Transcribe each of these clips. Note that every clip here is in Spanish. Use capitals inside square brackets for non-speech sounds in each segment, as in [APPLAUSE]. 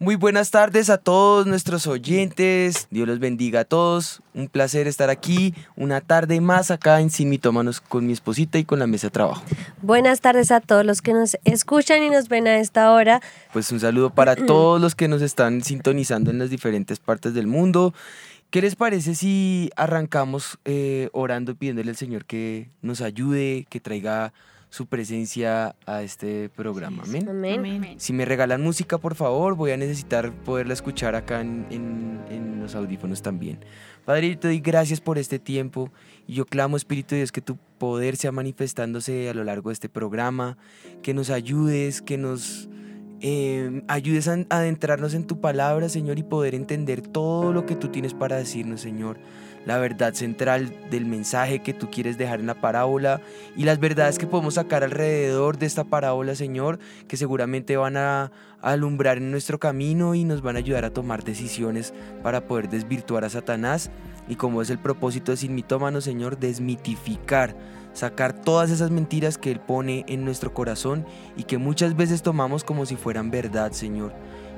Muy buenas tardes a todos nuestros oyentes. Dios los bendiga a todos. Un placer estar aquí una tarde más acá en Sin Mitómanos con mi esposita y con la mesa de trabajo. Buenas tardes a todos los que nos escuchan y nos ven a esta hora. Pues un saludo para [CLEARS THROAT] todos los que nos están sintonizando en las diferentes partes del mundo. ¿Qué les parece si arrancamos eh, orando, pidiéndole al Señor que nos ayude, que traiga su presencia a este programa. Amén. Amén. Si me regalan música, por favor, voy a necesitar poderla escuchar acá en, en, en los audífonos también. Padre, yo te doy gracias por este tiempo y yo clamo, Espíritu de Dios, que tu poder sea manifestándose a lo largo de este programa, que nos ayudes, que nos eh, ayudes a adentrarnos en tu palabra, Señor, y poder entender todo lo que tú tienes para decirnos, Señor la verdad central del mensaje que tú quieres dejar en la parábola y las verdades que podemos sacar alrededor de esta parábola, Señor, que seguramente van a, alumbrar en nuestro camino y nos van a ayudar a tomar decisiones para poder desvirtuar a Satanás. Y como es el propósito de Sin Mitómano, Señor, desmitificar sacar todas esas mentiras que Él pone en nuestro corazón y que muchas veces tomamos como si fueran verdad, Señor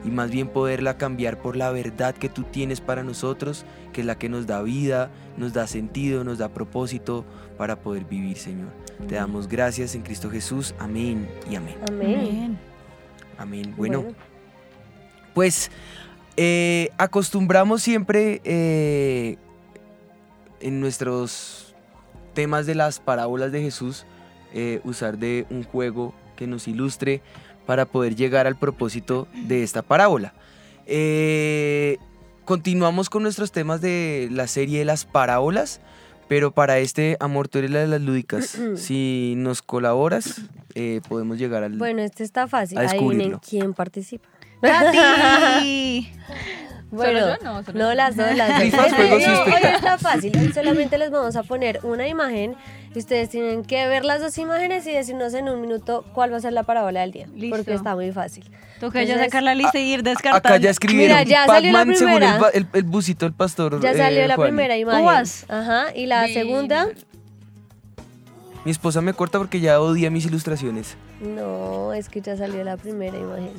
y más bien poderla cambiar por la verdad que tú tienes para nosotros, que es la que nos da vida, nos da sentido, nos da propósito para poder vivir, Señor. Te damos gracias en Cristo Jesús. Amén y amén. Amén. Amén. Bueno, pues eh, acostumbramos siempre eh, en nuestros temas de las parábolas de Jesús eh, usar de un juego que nos ilustre para poder llegar al propósito de esta parábola. Eh, continuamos con nuestros temas de la serie de las parábolas, pero para este, amor, tú eres la de las lúdicas. [CLEARS THROAT] si nos colaboras, eh, podemos llegar al. Bueno, este está fácil. a Adivinen quién participa. ¡Katy! [LAUGHS] Bueno, ¿Solo yo? No, solo no las dos, las [LAUGHS] dos. Juegos y No, hoy está fácil. Hoy solamente les vamos a poner una imagen y ustedes tienen que ver las dos imágenes y decirnos en un minuto cuál va a ser la parábola del día. Listo. Porque está muy fácil. Toca ya sacar la lista y ir descartando. Acá ya escribieron. Mira, ya salió la Pac-Man según el, primera. el, el busito del pastor. Ya eh, salió la Juan. primera imagen. Uvas. Ajá. Y la segunda, Mi esposa me corta porque ya odia mis ilustraciones. no, es que ya salió la primera imagen.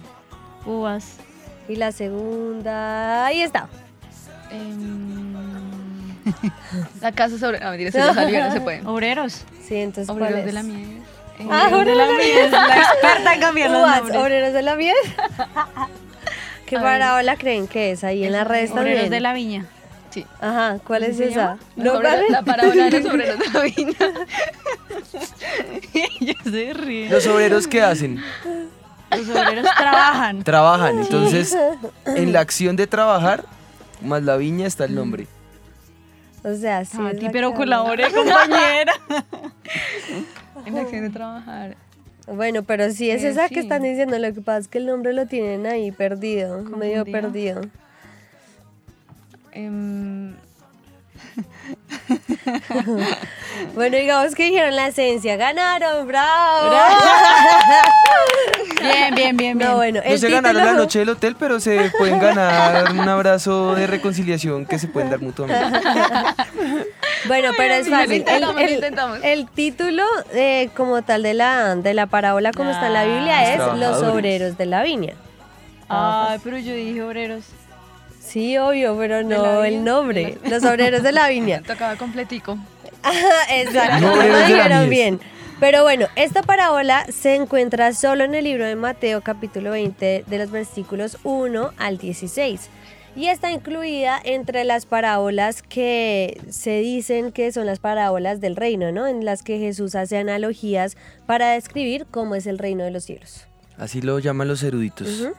Uvas. Y la segunda, ahí está. Em, [LAUGHS] la casa sobre. Ah, mentira, eso ya salió, no se puede. [LAUGHS] Obreros. Sí, entonces ¿cuál Obreros es? de la miel. Ah, Obreros de la miel. La experta en cambiar los nombres. obreros de la miel. [LAUGHS] ¿Qué A ver. parábola creen que es ahí en las redes Obreros también? de la viña. Sí. Ajá, ¿cuál es ¿Así se esa? No, ¿cuál la parábola de los obreros de la viña. ya se ríe. Los obreros, ¿qué hacen? Los obreros trabajan. Trabajan. Entonces, en la acción de trabajar, más la viña está el nombre. O sea, sí. Ah, es ti, pero colabore, compañera. [LAUGHS] En la acción de trabajar. Bueno, pero sí es Eh, esa que están diciendo. Lo que pasa es que el nombre lo tienen ahí perdido, medio Confundido. perdido. Em, [LAUGHS] Bueno, digamos que dijeron la esencia. ¡Ganaron! ¡Bravo! Bien, [LAUGHS] bien, bien, bien. No, bueno, No el se ganaron la noche del hotel, pero se pueden ganar un abrazo de reconciliación que se pueden dar mutuamente. [LAUGHS] Bueno, pero es fácil. El, intentamos, lo el- intentamos. el título eh, como tal de la, de la parábola como está en la Biblia es Los obreros de la viña. Ay, pero yo dije obreros. Sí, obvio, pero no el nombre. Los obreros de la viña. [LAUGHS] tocaba completico. [LAUGHS] Exacto, No, la dijeron bien. Pero bueno, esta parábola se encuentra solo en el libro de Mateo capítulo 20 de los versículos 1 al 16. Y está incluida entre las parábolas que se dicen que son las parábolas del reino, ¿no? En las que Jesús hace analogías para describir cómo es el reino de los cielos. Así lo llaman los eruditos.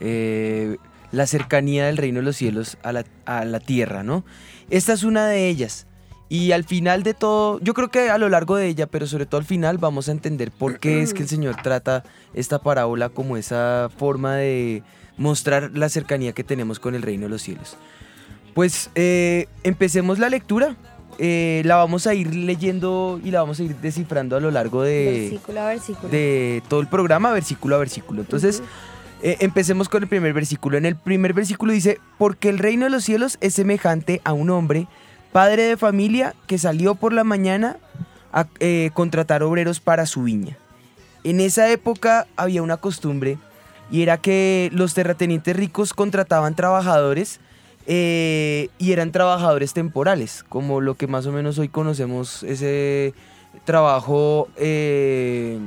Eh, la cercanía del reino de los cielos a la, a la tierra, ¿no? Esta es una de ellas. Y al final de todo, yo creo que a lo largo de ella, pero sobre todo al final, vamos a entender por qué es que el Señor trata esta parábola como esa forma de mostrar la cercanía que tenemos con el reino de los cielos. Pues eh, empecemos la lectura. eh, la vamos a ir leyendo y la vamos a ir descifrando a lo largo de, versículo a versículo. de todo el programa, versículo a versículo. Entonces, eh, empecemos con el primer versículo. En el primer versículo dice, porque el reino de los cielos es semejante a un hombre, padre de familia, que salió por la mañana a eh, contratar obreros para su viña. En esa época había una costumbre y era que los terratenientes ricos contrataban trabajadores eh, y eran trabajadores temporales, como lo que más o menos hoy conocemos ese trabajo... eh,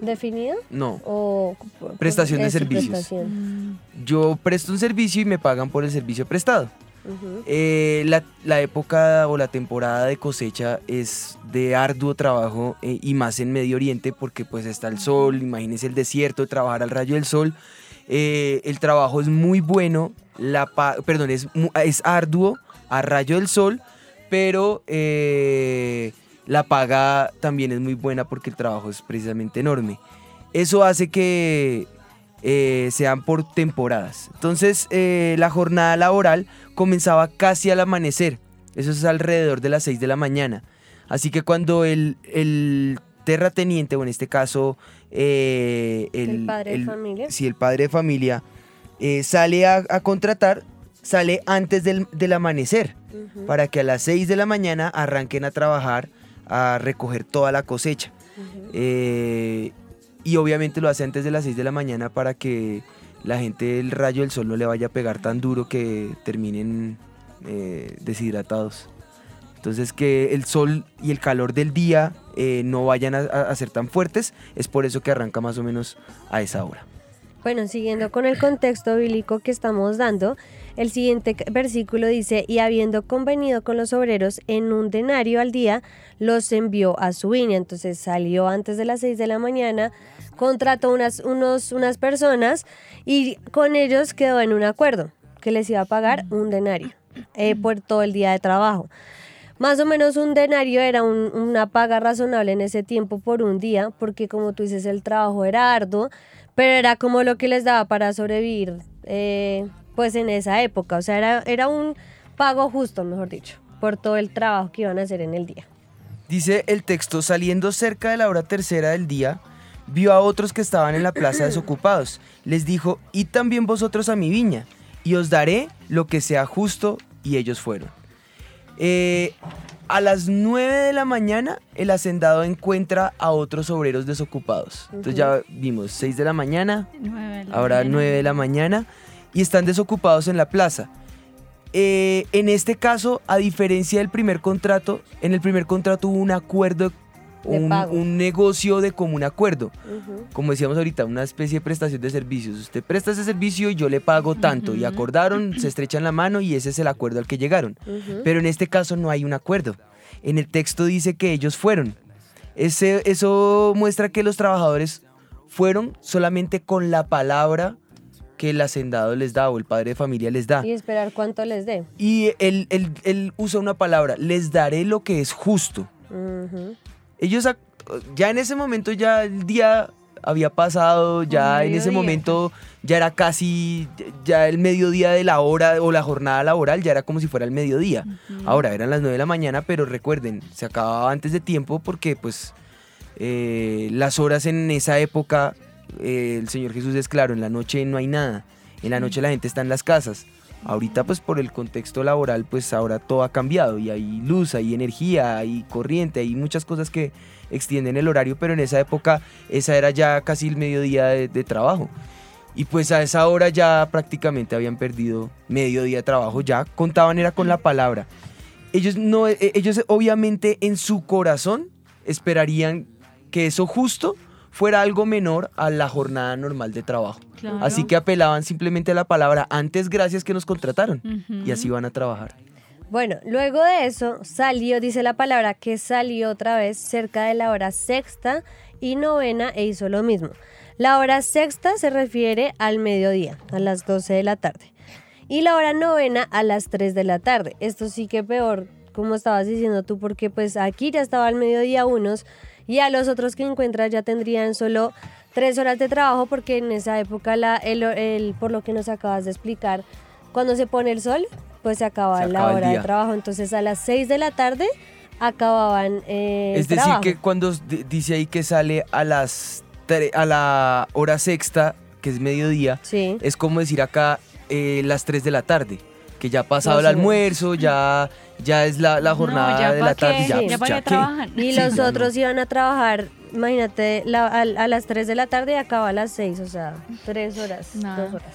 ¿Definido? no, O Prestación de servicios. prestación. yo presto un servicio y me pagan por el servicio prestado. Eh, la, la época o la temporada de cosecha es de arduo trabajo eh, y más en Medio Oriente porque pues está el sol, imagínense el desierto, trabajar al rayo del sol. Eh, el trabajo es muy bueno, la perdón, es, es arduo a rayo del sol, pero la paga también es muy buena porque el trabajo es precisamente enorme. Eso hace que sean por temporadas. Entonces, la jornada laboral comenzaba casi al amanecer. Eso es alrededor de las 6 de la mañana. Así que cuando el, el terrateniente, o en este caso eh, El padre de familia. si el padre de familia eh, sale a, a contratar, sale antes del, del amanecer, para que a las 6 de la mañana arranquen a trabajar, a recoger toda la cosecha. Eh, y obviamente lo hace antes de las 6 de la mañana para que la gente del rayo del sol no le vaya a pegar tan duro que terminen eh, deshidratados. Entonces que el sol y el calor del día eh, no vayan a- a ser tan fuertes, es por eso que arranca más o menos a esa hora. Bueno, siguiendo con el contexto bíblico que estamos dando, el siguiente versículo dice, y habiendo convenido con los obreros en un denario al día, los envió a su viña. Entonces salió antes de las 6 de la mañana, contrató unas, unos, unas personas y con ellos quedó en un acuerdo que les iba a pagar un denario eh, por todo el día de trabajo. Más o menos un denario era un- una paga razonable en ese tiempo por un día, porque como tú dices, el trabajo era arduo, pero era como lo que les daba para sobrevivir, eh, pues en esa época. O sea, era, era un pago justo, mejor dicho, por todo el trabajo que iban a hacer en el día. Dice el texto, saliendo cerca de la hora tercera del día, vio a otros que estaban en la plaza desocupados. Les dijo, id también vosotros a mi viña, y os daré lo que sea justo, y ellos fueron. Eh, a las 9 de la mañana, el hacendado encuentra a otros obreros desocupados. Entonces ya vimos, 6 de la mañana, Nueve de la ahora mañana. 9 de la mañana, y están desocupados en la plaza. Eh, en este caso, a diferencia del primer contrato, en el primer contrato hubo un acuerdo, un, negocio de común acuerdo. Como decíamos ahorita, una especie de prestación de servicios. Usted presta ese servicio y yo le pago tanto. Y acordaron, se estrechan la mano y ese es el acuerdo al que llegaron. Pero en este caso no hay un acuerdo. En el texto dice que ellos fueron. Ese, eso muestra que los trabajadores fueron solamente con la palabra que el hacendado les da o el padre de familia les da. Y esperar cuánto les dé. Y él, él- él usa una palabra, les daré lo que es justo. Ellos ya en ese momento ya el día había pasado, ya en ese momento ya era casi, ya el mediodía de la hora o la jornada laboral ya era como si fuera el mediodía. Ahora eran las 9 de la mañana, pero recuerden, se acababa antes de tiempo porque pues eh, las horas en esa época, eh, el Señor Jesús es claro, en la noche no hay nada, en la noche la gente está en las casas. Ahorita pues por el contexto laboral pues ahora todo ha cambiado y hay luz, hay energía, hay corriente, hay muchas cosas que extienden el horario, pero en esa época esa era ya casi el mediodía de, de trabajo. Y pues a esa hora ya prácticamente habían perdido medio día de trabajo, ya contaban era con la palabra. Ellos no eh, ellos obviamente en su corazón esperarían que eso justo fuera algo menor a la jornada normal de trabajo. Claro. Así que apelaban simplemente a la palabra antes gracias que nos contrataron y así van a trabajar. Bueno, luego de eso salió, dice la palabra, que salió otra vez cerca de la hora sexta y novena e hizo lo mismo. La hora sexta se refiere al mediodía, a las 12 de la tarde. Y la hora novena a las 3 de la tarde. Esto sí que peor, como estabas diciendo tú, porque pues aquí ya estaba al mediodía unos y a los otros que encuentras ya tendrían solo tres horas de trabajo porque en esa época, la, el, el- por lo que nos acabas de explicar, cuando se pone el sol, pues se la acaba el hora de trabajo. Entonces a las 6 de la tarde acababan eh, el Es decir, trabajo. que cuando di- dice ahí que sale a las a la hora sexta, que es mediodía, Sí. es como decir acá eh, las 3 de la tarde, que ya ha pasado el almuerzo, ya, ya es la, la jornada no, ya de la tarde. qué, Ya, ya pues, pa' ya qué qué. trabajan. Y Sí, los ya no. otros iban a trabajar, imagínate, la- a, a las 3 de la tarde y acaba a las 6, o sea, 3 horas, Nada. 2 horas.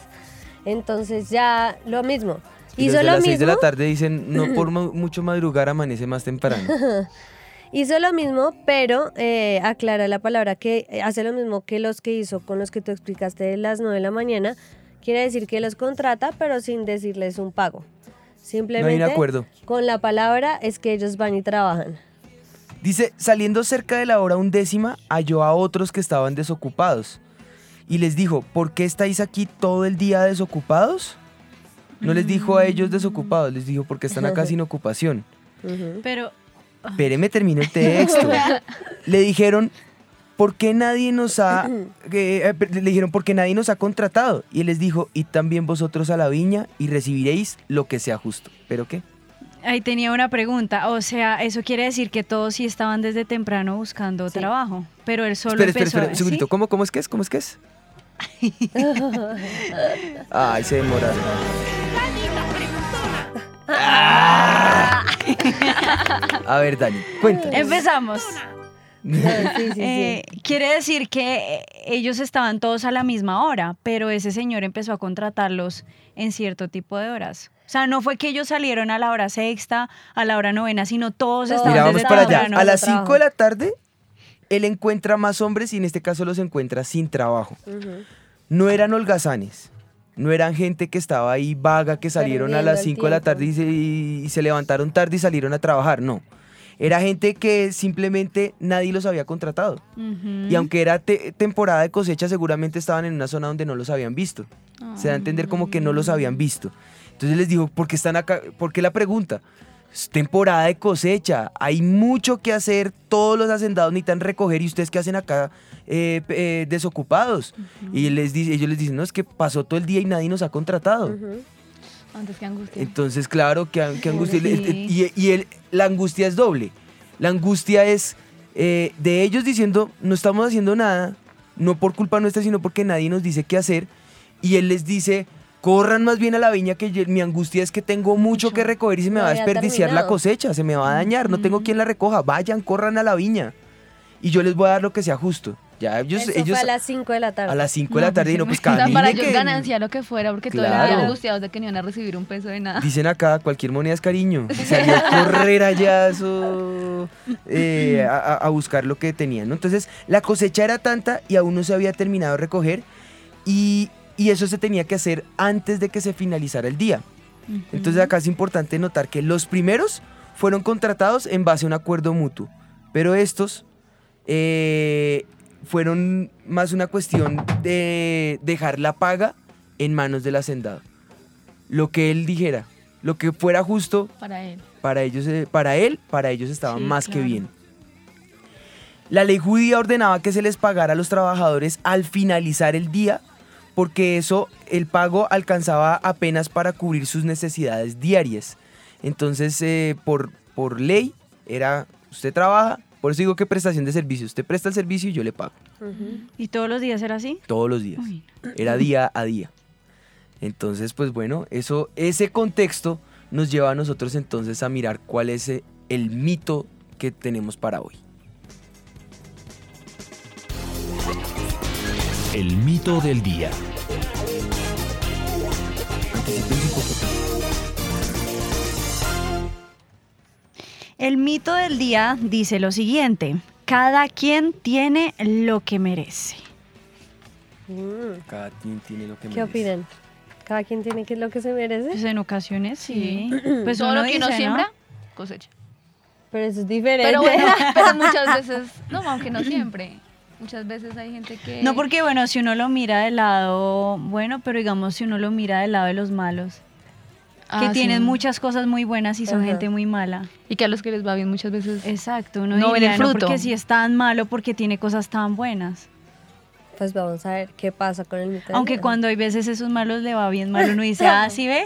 Entonces ya lo mismo. Y los Hizo de lo las 6 mismo. de la tarde dicen, no [CLEARS THROAT] por mu- mucho madrugar amanece más temprano. [LAUGHS] Hizo lo mismo, pero eh, aclara la palabra que eh, hace lo mismo que los que hizo con los que tú explicaste de las 9 de la mañana. Quiere decir que los contrata, pero sin decirles un pago. Simplemente acuerdo. con la palabra es que ellos van y trabajan. Dice, saliendo cerca de la hora undécima, halló a otros que estaban desocupados. Y les dijo, ¿por qué estáis aquí todo el día desocupados? No les dijo a ellos desocupados, les dijo, porque están acá [LAUGHS] sin ocupación. Pero Espéreme, termino el texto. [LAUGHS] Le dijeron, ¿por qué nadie nos ha... [CLEARS THROAT] eh, le dijeron, ¿por qué nadie nos ha contratado? Y él les dijo, id también vosotros a la viña y recibiréis lo que sea justo. ¿Pero qué? ahí tenía una pregunta. O sea, eso quiere decir que todos sí estaban desde temprano buscando Sí. trabajo. Pero él solo espera, espera, empezó espera, un segundito. ¿sí? ¿Cómo, ¿Cómo es que es? ¿Cómo es que es? [LAUGHS] Ay, se demoraron. [LAUGHS] A ver, Dani, cuéntanos. Empezamos. [LAUGHS] Sí, sí, sí. Eh, quiere decir que eh, ellos estaban todos a la misma hora, pero ese señor empezó a contratarlos en cierto tipo de horas. O sea, no fue que ellos salieron a la hora sexta, a la hora novena, sino todos Todos estaban Mira, vamos desde para allá. A las Trabajo. 5 de la tarde, él encuentra más hombres y en este caso los encuentra sin trabajo. No eran holgazanes. No eran gente que estaba ahí vaga, que salieron a las el 5 de la tarde y se, y se levantaron tarde y salieron a trabajar. No. Era gente que simplemente nadie los había contratado. Y aunque era te- temporada de cosecha, seguramente estaban en una zona donde no los habían visto. Se da a entender como que no los habían visto. Entonces les digo, ¿por qué están acá? ¿Por qué la pregunta? Es temporada de cosecha, hay mucho que hacer, todos los hacendados necesitan recoger y ustedes qué hacen acá eh, eh, desocupados. Y les dice, ellos les dicen, no, es que pasó todo el día y nadie nos ha contratado. Antes que angustia. Entonces, claro, que, que angustia. Sí. Y, y el- la angustia es doble. La angustia es eh, de ellos diciendo, no estamos haciendo nada, no por culpa nuestra, sino porque nadie nos dice qué hacer. Y él les dice, corran más bien a la viña, que yo- mi angustia es que tengo mucho que recoger y se me No va a desperdiciar la cosecha, se me va a dañar, no tengo quien la recoja. Vayan, corran a la viña. Y yo les voy a dar lo que sea justo. Ya ellos, Eso ellos fue a las 5 de la tarde. a las 5 de la tarde y no, [LAUGHS] pues O sea, caminen para ellos que- ganancia lo que fuera, porque Claro. día angustiados de que no iban a recibir un peso de nada. Dicen acá, cualquier moneda es cariño. Y [LAUGHS] salió a correr allá eso, eh, a, buscar lo que tenían. ¿no? Entonces, la cosecha era tanta y aún no se había terminado de recoger. Y, y eso se tenía que hacer antes de que se finalizara el día. Entonces, acá es importante notar que los primeros fueron contratados en base a un acuerdo mutuo. Pero estos eh, fueron más una cuestión de dejar la paga en manos del hacendado. Lo que él dijera, lo que fuera justo Para él. para ellos, eh, para él, para ellos estaba Sí, más que bien. La ley judía ordenaba que se les pagara a los trabajadores al finalizar el día, porque eso, el pago alcanzaba apenas para cubrir sus necesidades diarias. Entonces, eh, por, por ley, era, usted trabaja, por eso digo que prestación de servicio, usted presta el servicio y yo le pago. ¿Y todos los días era así? todos los días. Uy. Era día a día. Entonces, pues bueno, eso, ese contexto nos lleva a nosotros entonces a mirar cuál es eh, el mito que tenemos para hoy. El mito del día. El mito del día dice lo siguiente. Cada quien tiene lo que merece. Mm. Cada quien tiene lo que ¿Qué opinan? ¿Cada quien tiene que es lo que se merece? Pues en ocasiones sí. Pues [CLEARS THROAT] Todo lo que uno dice, ¿no? siembra, cosecha. Pero eso es diferente. Pero bueno, [LAUGHS] pero muchas veces, no, aunque no siempre. Muchas veces hay gente que... No, porque bueno, si uno lo mira del lado bueno, pero digamos si uno lo mira del lado de los malos, que Ah, tienen sí. muchas cosas muy buenas y son Ajá. gente muy mala. Y que a los que les va bien muchas veces... Exacto, uno No ven el diría, no, fruto. porque si es tan malo, porque tiene cosas tan buenas. Pues vamos a ver qué pasa con el mito. del Aunque cuando hay veces esos malos le va bien mal, uno dice, [LAUGHS] ah, ¿sí ve?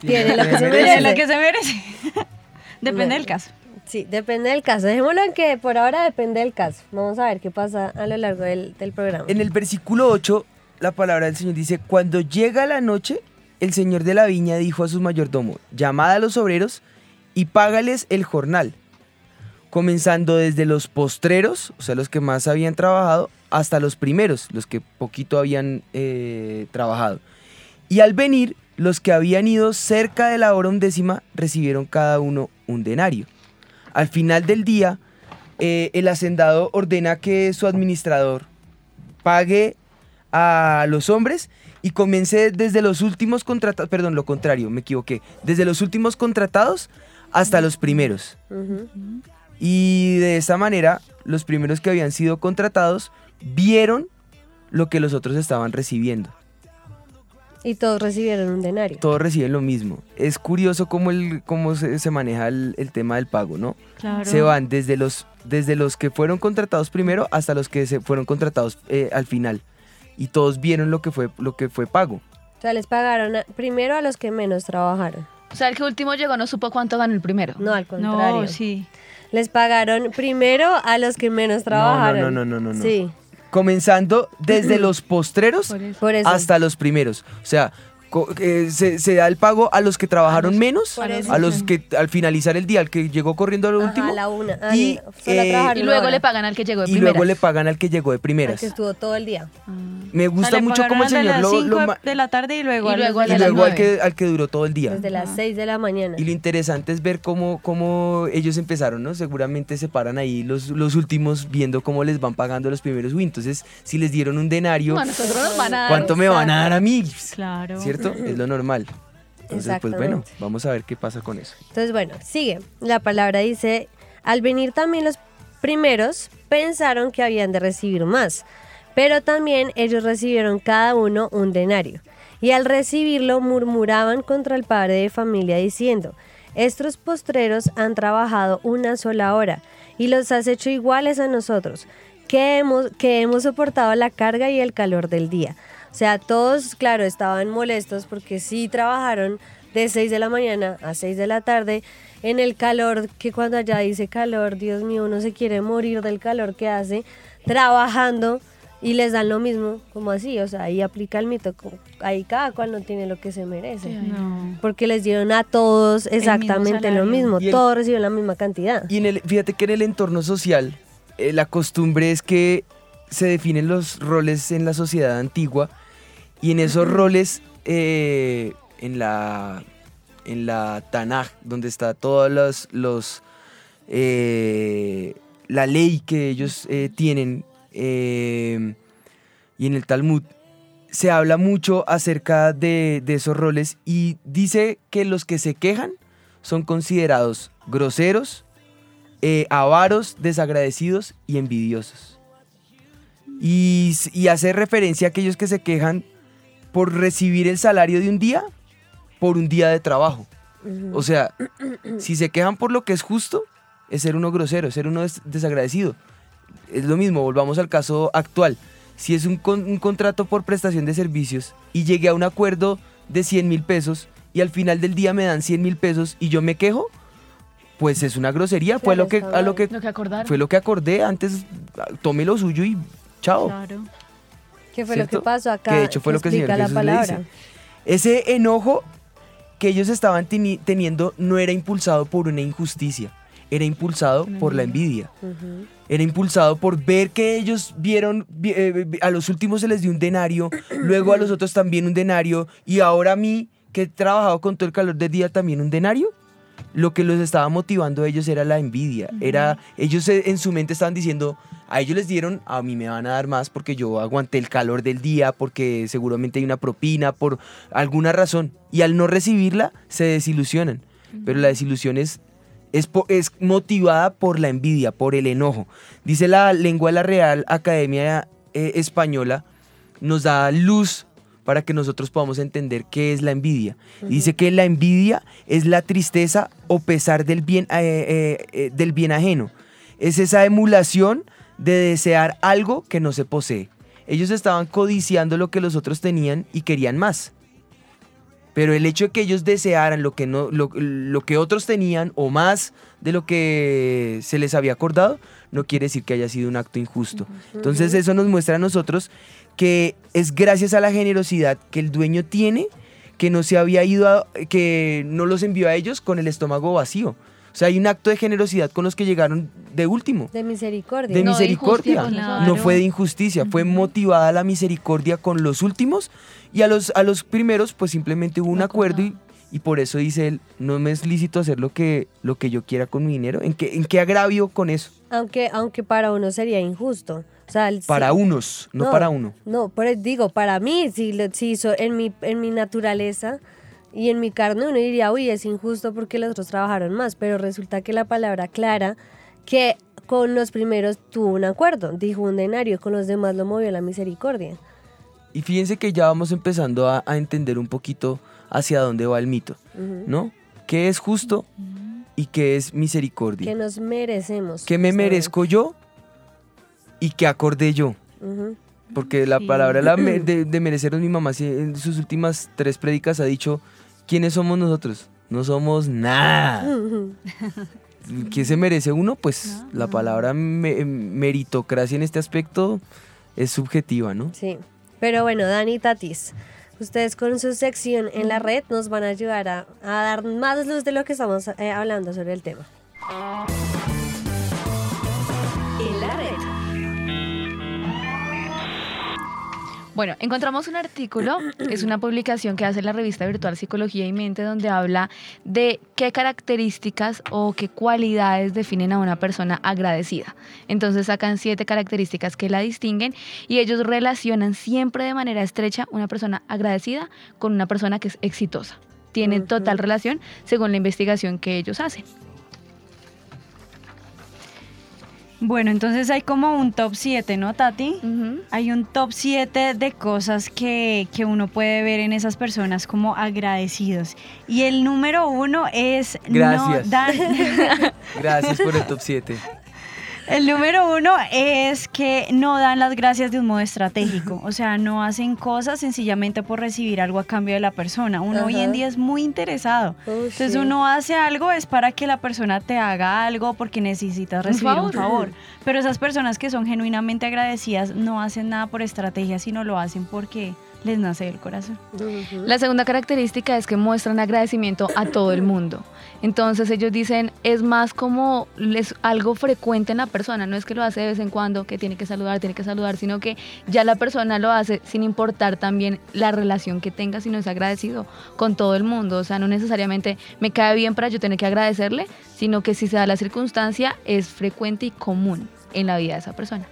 Tiene lo que se Tiene merece. lo que se merece. [LAUGHS] Depende del caso. Sí, depende del caso. Dejémoslo en que por ahora depende del caso. Vamos a ver qué pasa a lo largo del, del programa. En el versículo 8, la palabra del Señor dice, cuando llega la noche, el Señor de la viña dijo a su mayordomo, llamad a los obreros y págales el jornal, comenzando desde los postreros, o sea, los que más habían trabajado, hasta los primeros, los que poquito habían eh, trabajado. Y al venir, los que habían ido cerca de la hora undécima recibieron cada uno un denario. Al final del día, eh, el hacendado ordena que su administrador pague a los hombres y comience desde los últimos contratados, perdón, lo contrario, me equivoqué, desde los últimos contratados hasta los primeros. Y de esta manera, los primeros que habían sido contratados vieron lo que los otros estaban recibiendo. Y todos recibieron un denario. Todos reciben lo mismo. Es curioso cómo, el, cómo se, se maneja el, el tema del pago, ¿no? Claro. Se van desde los, desde los que fueron contratados primero hasta los que se fueron contratados eh, al final. Y todos vieron lo que fue, lo que fue pago. O sea, les pagaron a- primero a los que menos trabajaron. O sea, el que último llegó no supo cuánto ganó el primero. No, al contrario. No, sí. Les pagaron primero a los que menos trabajaron. no, no, no, no, no. Sí, Comenzando desde los postreros Por eso. hasta los primeros. O sea, eh, se, se da el pago a los que trabajaron menos, a los que al finalizar el día, al que llegó corriendo al Ajá, último, a la una. Ah, y, eh, Y luego le pagan al que llegó de y primera. luego le pagan al que llegó de Al primeras. que estuvo todo el día. Me gusta mucho cómo el señor lo, lo de la tarde y luego, Y luego y al que, al que duró todo el día. Desde las 6 de la mañana. Y lo interesante es ver cómo, cómo ellos empezaron, ¿no? Seguramente se paran ahí los, los últimos viendo cómo les van pagando los primeros. Uy, entonces, si les dieron un denario, No, a nosotros nos van a dar. ¿cuánto me van a dar a mí? Claro. ¿Cierto? Es lo normal. Entonces, pues bueno, vamos a ver qué pasa con eso. Entonces, bueno, sigue. La palabra dice, al venir también los primeros, pensaron que habían de recibir más, pero también ellos recibieron cada uno un denario. Y al recibirlo murmuraban contra el padre de familia diciendo, estos postreros han trabajado una sola hora y los has hecho iguales a nosotros, que hemos, que hemos soportado la carga y el calor del día. O sea, todos, claro, estaban molestos porque sí trabajaron de 6 de la mañana a 6 de la tarde en el calor, que cuando allá dice calor, Dios mío, uno se quiere morir del calor que hace, trabajando y les dan lo mismo, como así, o sea, ahí aplica el mito, como ahí cada cual no tiene lo que se merece. No. Porque les dieron a todos exactamente lo mismo, el- todos reciben la misma cantidad. Y en el, fíjate que en el entorno social, eh, la costumbre es que se definen los roles en la sociedad antigua y en esos roles, eh, en la en la Tanaj, donde está todos los, los eh, la ley que ellos eh, tienen eh, y en el Talmud, se habla mucho acerca de, de esos roles y dice que los que se quejan son considerados groseros, avaros, desagradecidos y envidiosos. Y hace referencia a aquellos que se quejan por recibir el salario de un día por un día de trabajo. O sea, [CLEARS THROAT] si se quejan por lo que es justo, es ser uno grosero, es ser uno des- desagradecido. Es lo mismo, volvamos al caso actual. Si es un, con- un contrato por prestación de servicios y llegué a un acuerdo de 100 mil pesos y al final del día me dan 100 mil pesos y yo me quejo, pues es una grosería. Fue lo que, a lo mal. que, Lo que acordaron. fue lo que acordé antes. Tome lo suyo y chao. Claro. ¿Qué fue lo que pasó acá? Que de hecho fue lo que el Señor la Jesús le palabra. dice. Ese enojo que ellos estaban teni- teniendo no era impulsado por una injusticia, era impulsado por la envidia. Era impulsado por ver que ellos vieron, vi- eh, vi- a los últimos se les dio un denario, luego a los otros también un denario, y ahora a mí, que he trabajado con todo el calor del día, también un denario. Lo que los estaba motivando a ellos era la envidia. Era, ellos eh, en su mente estaban diciendo, a ellos les dieron, a mí me van a dar más porque yo aguanté el calor del día, porque seguramente hay una propina, por alguna razón. Y al no recibirla, se desilusionan. Pero la desilusión es es, motivada por la envidia, por el enojo. Dice la lengua de la Real Academia eh, Española, nos da luz para que nosotros podamos entender qué es la envidia. Dice que la envidia es la tristeza o pesar del bien, eh, eh, eh, del bien ajeno. Es esa emulación de desear algo que no se posee. Ellos estaban codiciando lo que los otros tenían y querían más. Pero el hecho de que ellos desearan lo que, no, lo, lo que otros tenían o más de lo que se les había acordado, no quiere decir que haya sido un acto injusto. Entonces eso nos muestra a nosotros que es gracias a la generosidad que el dueño tiene que no se había ido, a- que no los envió a ellos con el estómago vacío. O sea, hay un acto de generosidad con los que llegaron de último. De misericordia. De No, misericordia. No fue de injusticia, fue motivada la misericordia con los últimos y a los, a los primeros pues simplemente hubo un No acuerdo y, y por eso dice él, no me es lícito hacer lo que, lo que yo quiera con mi dinero. ¿En qué, en qué agravio con eso? Aunque, aunque para uno sería injusto. O sea, el- Para si- unos, no, para uno. No, pero digo, para mí, si, si en mi, en mi naturaleza y en mi carne, uno diría, uy, es injusto porque los otros trabajaron más. Pero resulta que la palabra clara, que con los primeros tuvo un acuerdo, dijo un denario, con los demás lo movió la misericordia. Y fíjense que ya vamos empezando a, a entender un poquito hacia dónde va el mito, ¿no? ¿Qué es justo y qué es misericordia? Que nos merecemos. ¿Qué me merezco yo y qué acordé yo? Porque la Sí. palabra la me- [CLEARS THROAT] de, de merecernos mi mamá en sus últimas tres prédicas ha dicho, ¿quiénes somos nosotros? No somos nada. ¿Qué se merece uno? Pues la palabra me- meritocracia en este aspecto es subjetiva, ¿no? Sí. Pero bueno, Dani Tatis, ustedes con su sección en la red nos van a ayudar a, a dar más luz de lo que estamos eh, hablando sobre el tema. Bueno, encontramos un artículo, [CLEARS THROAT] es una publicación que hace la revista virtual Psicología y Mente, donde habla de qué características o qué cualidades definen a una persona agradecida. Entonces sacan siete características que la distinguen y ellos relacionan siempre de manera estrecha una persona agradecida con una persona que es exitosa. Tienen total relación según la investigación que ellos hacen. Bueno, entonces hay como un top 7, ¿no, Tati? Hay un top 7 de cosas que, que uno puede ver en esas personas como agradecidos. Y el número uno es Gracias. no dan. [LAUGHS] Gracias por el top 7. El número uno es que no dan las gracias de un modo estratégico, o sea, no hacen cosas sencillamente por recibir algo a cambio de la persona. Uno hoy en día es muy interesado. Oh, Entonces sí. uno hace algo es para que la persona te haga algo porque necesitas recibir un favor. favor. Pero esas personas que son genuinamente agradecidas no hacen nada por estrategia, sino lo hacen porque les nace del corazón. La segunda característica es que muestran agradecimiento a todo el mundo. Entonces ellos dicen, es más como es algo frecuente en la persona, no es que lo hace de vez en cuando, que tiene que saludar, tiene que saludar, sino que ya la persona lo hace sin importar también la relación que tenga, sino es agradecido con todo el mundo. O sea, no necesariamente me cae bien para yo tener que agradecerle, sino que si se da la circunstancia, es frecuente y común en la vida de esa persona.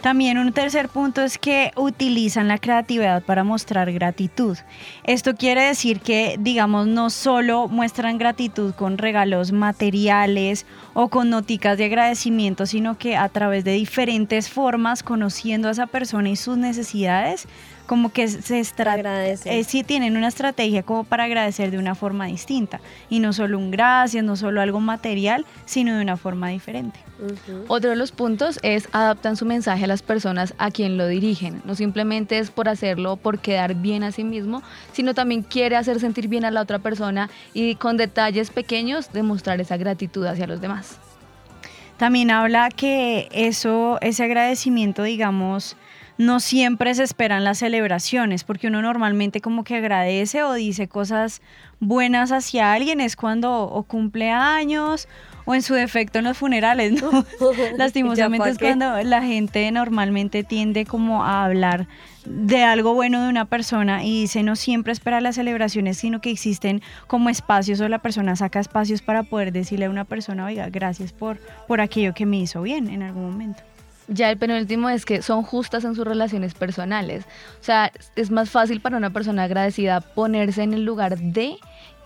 También un tercer punto es que utilizan la creatividad para mostrar gratitud. Esto quiere decir que, digamos, no solo muestran gratitud con regalos materiales o con noticas de agradecimiento, sino que a través de diferentes formas, conociendo a esa persona y sus necesidades, como que se eh, sí tienen una estrategia como para agradecer de una forma distinta. Y no solo un gracias, no solo algo material, sino de una forma diferente. Otro de los puntos es adaptan su mensaje a las personas a quien lo dirigen. No simplemente es por hacerlo, por quedar bien a sí mismo, sino también quiere hacer sentir bien a la otra persona y con detalles pequeños demostrar esa gratitud hacia los demás. También habla que eso, ese agradecimiento, digamos, no siempre se esperan las celebraciones, porque uno normalmente como que agradece o dice cosas buenas hacia alguien, es cuando o cumple años o en su defecto en los funerales, ¿no? [LAUGHS] Lastimosamente es cuando la gente normalmente tiende como a hablar de algo bueno de una persona y dice no siempre espera las celebraciones, sino que existen como espacios o la persona saca espacios para poder decirle a una persona, oiga, gracias por, por aquello que me hizo bien en algún momento. Ya el penúltimo es que son justas en sus relaciones personales. O sea, es más fácil para una persona agradecida ponerse en el lugar de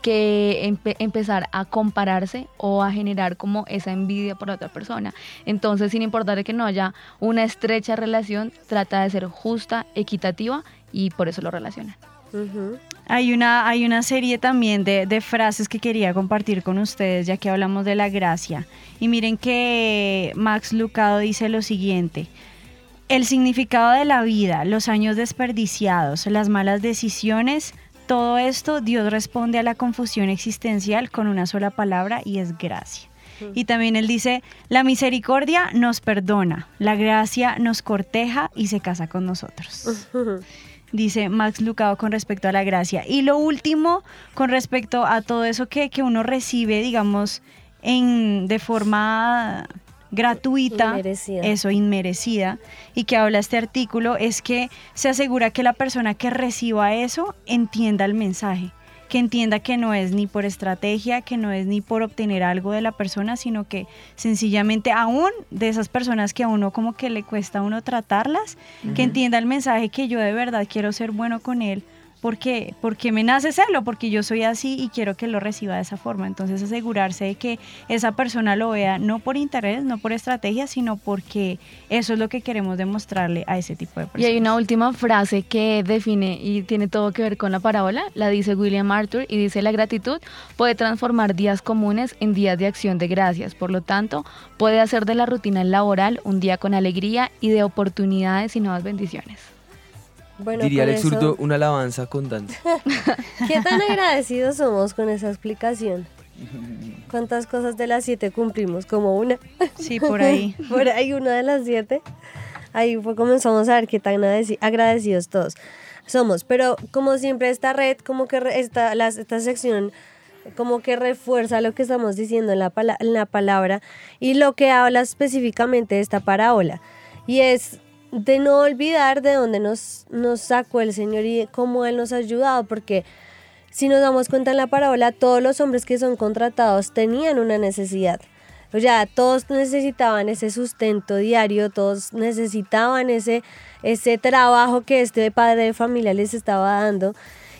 que empe- empezar a compararse o a generar como esa envidia por la otra persona. Entonces, sin importar que no haya una estrecha relación, trata de ser justa, equitativa y por eso lo Hay una, hay una serie también de, de frases que quería compartir con ustedes, ya que hablamos de la gracia. Y miren que Max Lucado dice lo siguiente. El significado de la vida, los años desperdiciados, las malas decisiones, todo esto, Dios responde a la confusión existencial con una sola palabra y es gracia. Y también él dice, la misericordia nos perdona, la gracia nos corteja y se casa con nosotros. [LAUGHS] Dice Max Lucado con respecto a la gracia. Y lo último, con respecto a todo eso que, que uno recibe, digamos, en, de forma gratuita, Inmerecida. eso, inmerecida, y que habla este artículo, es que se asegura que la persona que reciba eso entienda el mensaje, que entienda que no es ni por estrategia, que no es ni por obtener algo de la persona, sino que sencillamente aún de esas personas que a uno como que le cuesta a uno tratarlas, que entienda el mensaje que yo de verdad quiero ser bueno con él. Porque, porque me nace serlo, porque yo soy así y quiero que lo reciba de esa forma. Entonces asegurarse de que esa persona lo vea no por interés, no por estrategia, sino porque eso es lo que queremos demostrarle a ese tipo de Y personas. hay una última frase que define y tiene todo que ver con la parábola, la dice William Arthur y dice la gratitud puede transformar días comunes en días de acción de gracias, por lo tanto puede hacer de la rutina laboral un día con alegría y de oportunidades y nuevas bendiciones. Bueno, Diría el exurdo, eso, una alabanza con danza. [LAUGHS] ¿qué tan agradecidos somos con esa explicación? [LAUGHS] ¿Cuántas cosas de las siete cumplimos? Como una. Sí, por ahí. [LAUGHS] Por ahí una de las siete. Ahí fue comenzamos a ver qué tan agradeci- agradecidos todos somos. Pero como siempre esta red, como que re- esta, las- esta sección como que refuerza lo que estamos diciendo en la, pala- en la palabra y lo que habla específicamente de esta parábola. Y es de no olvidar de dónde nos, nos sacó el Señor y cómo Él nos ha ayudado, porque si nos damos cuenta en la parábola, todos los hombres que son contratados tenían una necesidad. O sea, todos necesitaban ese sustento diario, todos necesitaban ese, ese trabajo que este padre de familia les estaba dando.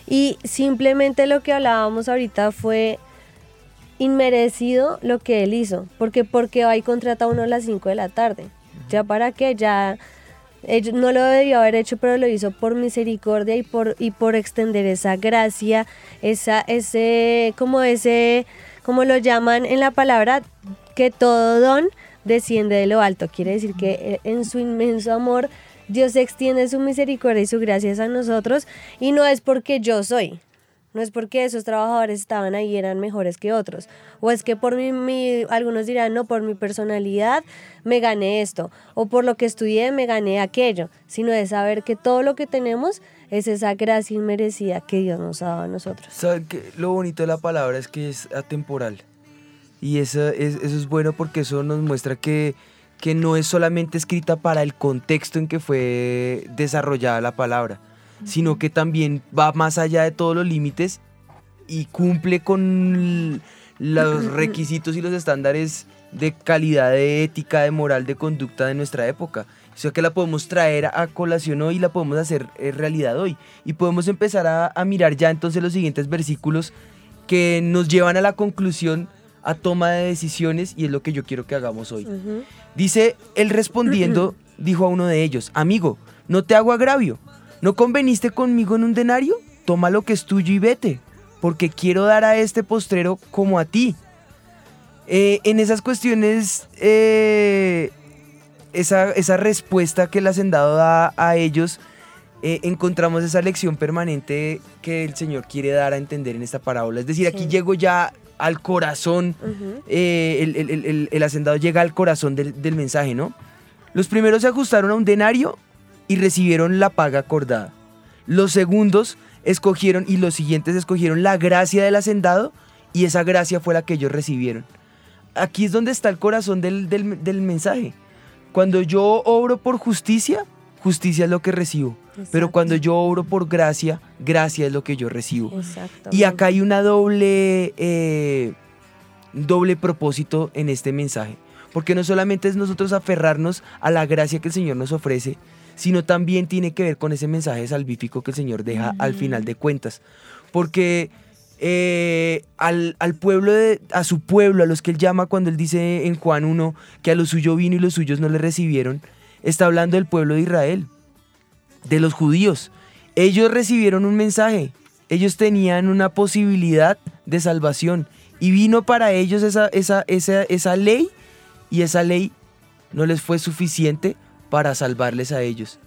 Y simplemente lo que hablábamos ahorita fue inmerecido lo que él hizo. Porque porque va y contrata uno a las 5 de la tarde. ¿Ya para qué? Ya no lo debió haber hecho, pero lo hizo por misericordia y por, y por extender esa gracia, esa, ese, como ese, como lo llaman en la palabra, que todo don desciende de lo alto. Quiere decir que eh, en su inmenso amor Dios extiende su misericordia y su gracia a nosotros y no es porque yo soy. No es porque esos trabajadores estaban ahí y eran mejores que otros. O es que por mi, algunos dirán, no, por mi personalidad me gané esto. O por lo que estudié me gané aquello. Sino de saber que todo lo que tenemos es esa gracia inmerecida que Dios nos ha dado a nosotros. Lo bonito de la palabra es que es atemporal. Y eso es, bueno porque eso nos muestra que no es solamente escrita para el contexto en que fue desarrollada la palabra, sino que también va más allá de todos los límites y cumple con los requisitos y los estándares de calidad, de ética, de moral, de conducta de nuestra época. O sea que la podemos traer a colación hoy y la podemos hacer eh, realidad hoy. Y podemos empezar a, a mirar ya entonces los siguientes versículos que nos llevan a la conclusión, a toma de decisiones y es lo que yo quiero que hagamos hoy. Dice, él respondiendo, [CLEARS THROAT] dijo a uno de ellos, amigo, no te hago agravio, ¿no conveniste conmigo en un denario? Toma lo que es tuyo y vete, porque quiero dar a este postrero como a ti. Eh, en esas cuestiones, eh, esa, esa respuesta que el hacendado da a ellos, eh, encontramos esa lección permanente que el Señor quiere dar a entender en esta parábola. Es decir, aquí Sí. llego ya al corazón eh, el, el- el- el- el hacendado llega al corazón del, del mensaje, ¿no? Los primeros se ajustaron a un denario y recibieron la paga acordada. Los segundos escogieron y los siguientes escogieron la gracia del hacendado y esa gracia fue la que ellos recibieron. Aquí es donde está el corazón del, del- del mensaje. Cuando yo obro por justicia, justicia es lo que recibo. Pero cuando yo obro por gracia, gracia es lo que yo recibo. Y acá hay una doble, eh, doble propósito en este mensaje. Porque no solamente es nosotros aferrarnos a la gracia que el Señor nos ofrece, sino también tiene que ver con ese mensaje salvífico que el Señor deja al final de cuentas. Porque eh, al, al pueblo, de- a su pueblo, a los que él llama cuando él dice en Juan 1 que a lo suyo vino y los suyos no le recibieron, está hablando del pueblo de Israel, de los judíos. Ellos recibieron un mensaje, ellos tenían una posibilidad de salvación y vino para ellos esa, esa, esa, esa ley y esa ley no les fue suficiente para salvarles a ellos.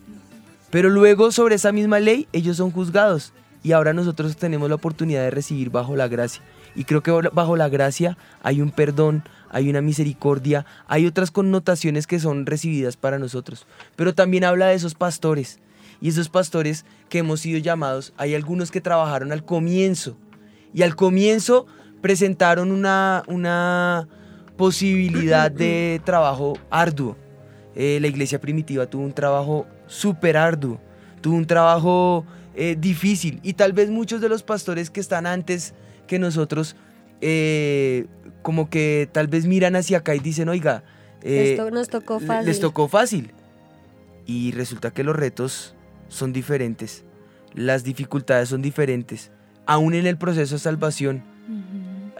Pero luego sobre esa misma ley ellos son juzgados y ahora nosotros tenemos la oportunidad de recibir bajo la gracia. Y creo que bajo la gracia hay un perdón, hay una misericordia, hay otras connotaciones que son recibidas para nosotros. Pero también habla de esos pastores. Y esos pastores que hemos sido llamados, hay algunos que trabajaron al comienzo. Y al comienzo presentaron una, una posibilidad de trabajo arduo. Eh, la iglesia primitiva tuvo un trabajo súper arduo, tuvo un trabajo eh, difícil. Y tal vez muchos de los pastores que están antes que nosotros eh, como que tal vez miran hacia acá y dicen, oiga, eh, nos tocó fácil. les tocó fácil. Y resulta que los retos son diferentes, las dificultades son diferentes, aún en el proceso de salvación.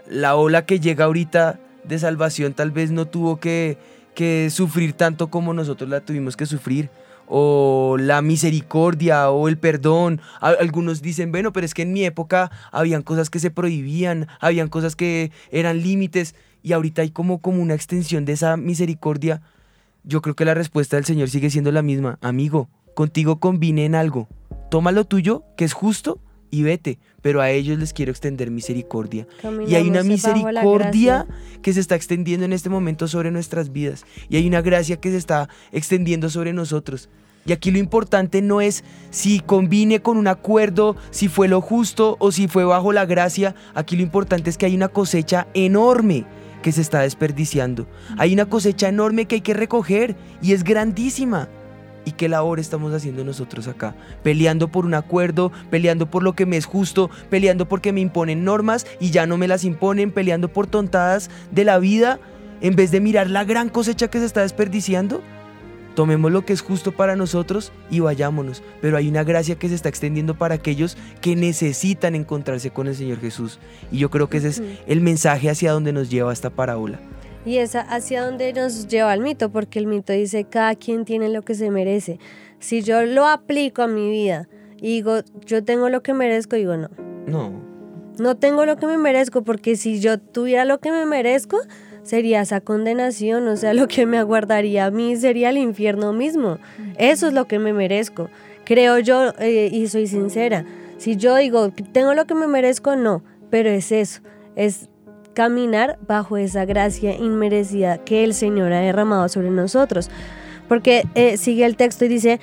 La ola que llega ahorita de salvación tal vez no tuvo que, que sufrir tanto como nosotros la tuvimos que sufrir o la misericordia o el perdón. Algunos dicen, bueno, pero es que en mi época habían cosas que se prohibían, habían cosas que eran límites y ahorita hay como, como una extensión de esa misericordia. Yo creo que la respuesta del Señor sigue siendo la misma. Amigo, contigo combine en algo. Toma lo tuyo, que es justo, y vete. Pero a ellos les quiero extender misericordia. y hay una misericordia que se está extendiendo en este momento sobre nuestras vidas. Y hay una gracia que se está extendiendo sobre nosotros. Y aquí lo importante no es si combine con un acuerdo, si fue lo justo o si fue bajo la gracia. Aquí lo importante es que hay una cosecha enorme que se está desperdiciando. Hay una cosecha enorme que hay que recoger y es grandísima. ¿Y qué labor estamos haciendo nosotros acá? Peleando por un acuerdo, peleando por lo que me es justo, peleando porque me imponen normas y ya no me las imponen, peleando por tontadas de la vida, en vez de mirar la gran cosecha que se está desperdiciando. Tomemos lo que es justo para nosotros y vayámonos. Pero hay una gracia que se está extendiendo para aquellos que necesitan encontrarse con el Señor Jesús. Y yo creo que ese es el mensaje hacia donde nos lleva esta parábola. Y es hacia donde nos lleva el mito, porque el mito dice, cada quien tiene lo que se merece. Si yo lo aplico a mi vida y digo, yo tengo lo que merezco, digo, no. No. No tengo lo que me merezco, porque si yo tuviera lo que me merezco, sería esa condenación, o sea, [LAUGHS] lo que me aguardaría a mí sería el infierno mismo. Eso es lo que me merezco. Creo yo, eh, y soy sincera, si yo digo, tengo lo que me merezco, no, pero es eso, es caminar bajo esa gracia inmerecida que el Señor ha derramado sobre nosotros. Porque eh, sigue el texto y dice,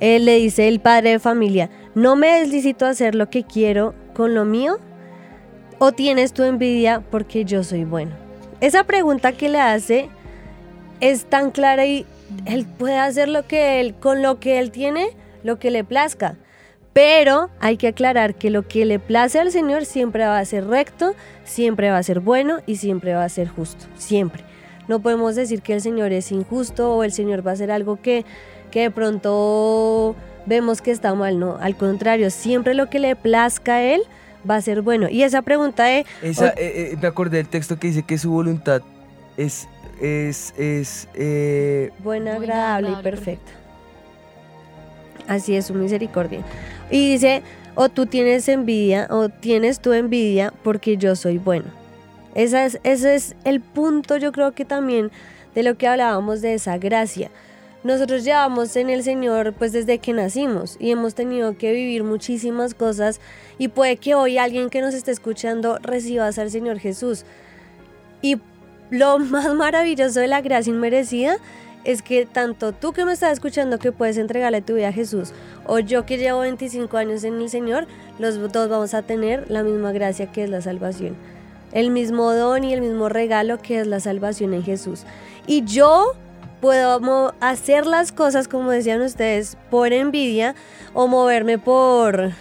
él le dice el padre de familia, ¿no me es lícito hacer lo que quiero con lo mío? ¿O tienes tu envidia porque yo soy bueno? Esa pregunta que le hace es tan clara y él puede hacer lo que él, con lo que él tiene, lo que le plazca. Pero hay que aclarar que lo que le place al Señor siempre va a ser recto, siempre va a ser bueno y siempre va a ser justo. Siempre. No podemos decir que el Señor es injusto o el Señor va a hacer algo que, que de pronto vemos que está mal. No, al contrario, siempre lo que le plazca a Él va a ser bueno. Y esa pregunta de... Esa, eh, eh, me acordé del texto que dice que su voluntad es... es, es eh, buena, agradable, y perfecta. Así es su misericordia. Y dice, o tú tienes envidia, o tienes tu envidia porque yo soy bueno. Esa es, ese es el punto, yo creo que también de lo que hablábamos de esa gracia. Nosotros llevamos en el Señor pues desde que nacimos y hemos tenido que vivir muchísimas cosas y puede que hoy alguien que nos esté escuchando reciba al Señor Jesús. Y lo [LAUGHS] más maravilloso de la gracia inmerecida es que tanto tú que me estás escuchando que puedes entregarle tu vida a Jesús o yo que llevo 25 años en el Señor, los dos vamos a tener la misma gracia que es la salvación. El mismo don y el mismo regalo que es la salvación en Jesús. Y yo puedo hacer las cosas, como decían ustedes, por envidia o moverme por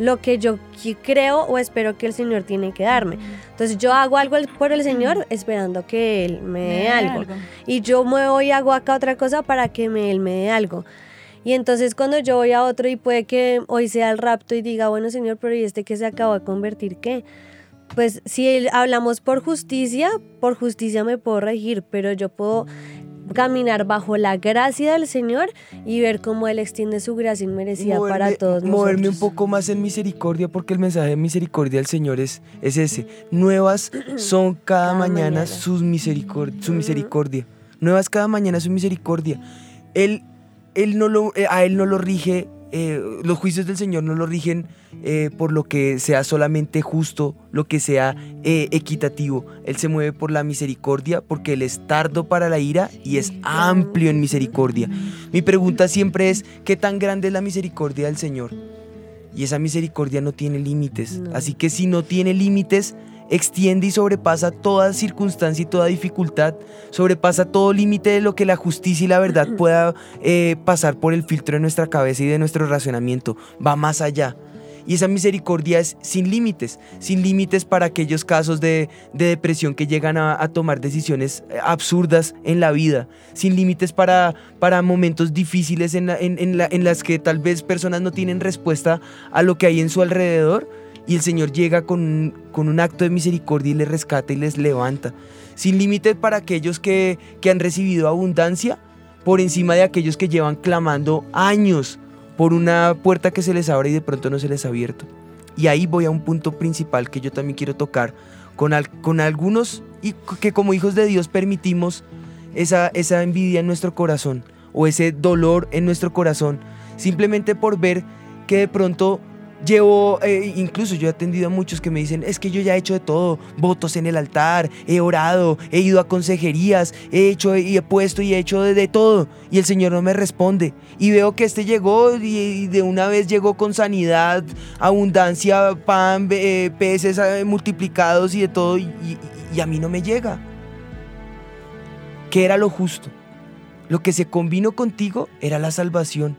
lo que yo creo o espero que el Señor tiene que darme. Entonces yo hago algo por el Señor esperando que Él me dé algo. Y yo muevo y hago acá otra cosa para que Él me dé algo. Y entonces cuando yo voy a otro y puede que hoy sea el rapto y diga, bueno Señor, pero ¿y este que se acaba de convertir qué? Pues si hablamos por justicia, por justicia me puedo regir, pero yo puedo caminar bajo la gracia del Señor y ver cómo Él extiende su gracia inmerecida para todos nosotros. Moverme un poco más en misericordia porque el mensaje de misericordia del Señor es, es ese. Nuevas [CLEARS THROAT] son cada, mañana, Sus su misericordia. Nuevas cada mañana su misericordia. Él, él no lo, eh, a Él no lo rige eh, los juicios del Señor no lo rigen eh, por lo que sea solamente justo, lo que sea eh, equitativo. Él se mueve por la misericordia porque Él es tardo para la ira y es amplio en misericordia. Mi pregunta siempre es, ¿qué tan grande es la misericordia del Señor? Y esa misericordia no tiene límites. Así que si no tiene límites, extiende y sobrepasa toda circunstancia y toda dificultad, sobrepasa todo límite de lo que la justicia y la verdad [CLEARS THROAT] pueda eh, pasar por el filtro de nuestra cabeza y de nuestro racionamiento. Va más allá. Y esa misericordia es sin límites, sin límites para aquellos casos de, de depresión que llegan a, a tomar decisiones eh, absurdas en la vida, sin límites para, para momentos difíciles en, la- en, en la- en las que tal vez personas no tienen respuesta a lo que hay en su alrededor y el Señor llega con, con un acto de misericordia y les rescata y les levanta. Sin límites para aquellos que, que han recibido abundancia por encima de aquellos que llevan clamando años por una puerta que se les abre y de pronto no se les ha abierto. Y ahí voy a un punto principal que yo también quiero tocar con, al- con algunos y que como hijos de Dios permitimos esa, esa envidia en nuestro corazón o ese dolor en nuestro corazón simplemente por ver que de pronto llevo, eh, incluso yo he atendido a muchos que me dicen, es que yo ya he hecho de todo, votos en el altar, he orado, he ido a consejerías, he hecho y he puesto y he hecho de, todo, y el Señor no me responde. Y veo que este llegó y, de una vez llegó con sanidad, abundancia, pan, eh, peces eh, multiplicados y de todo, y, y- y a mí no me llega. ¿Qué era lo justo? Lo que se combinó contigo era la salvación.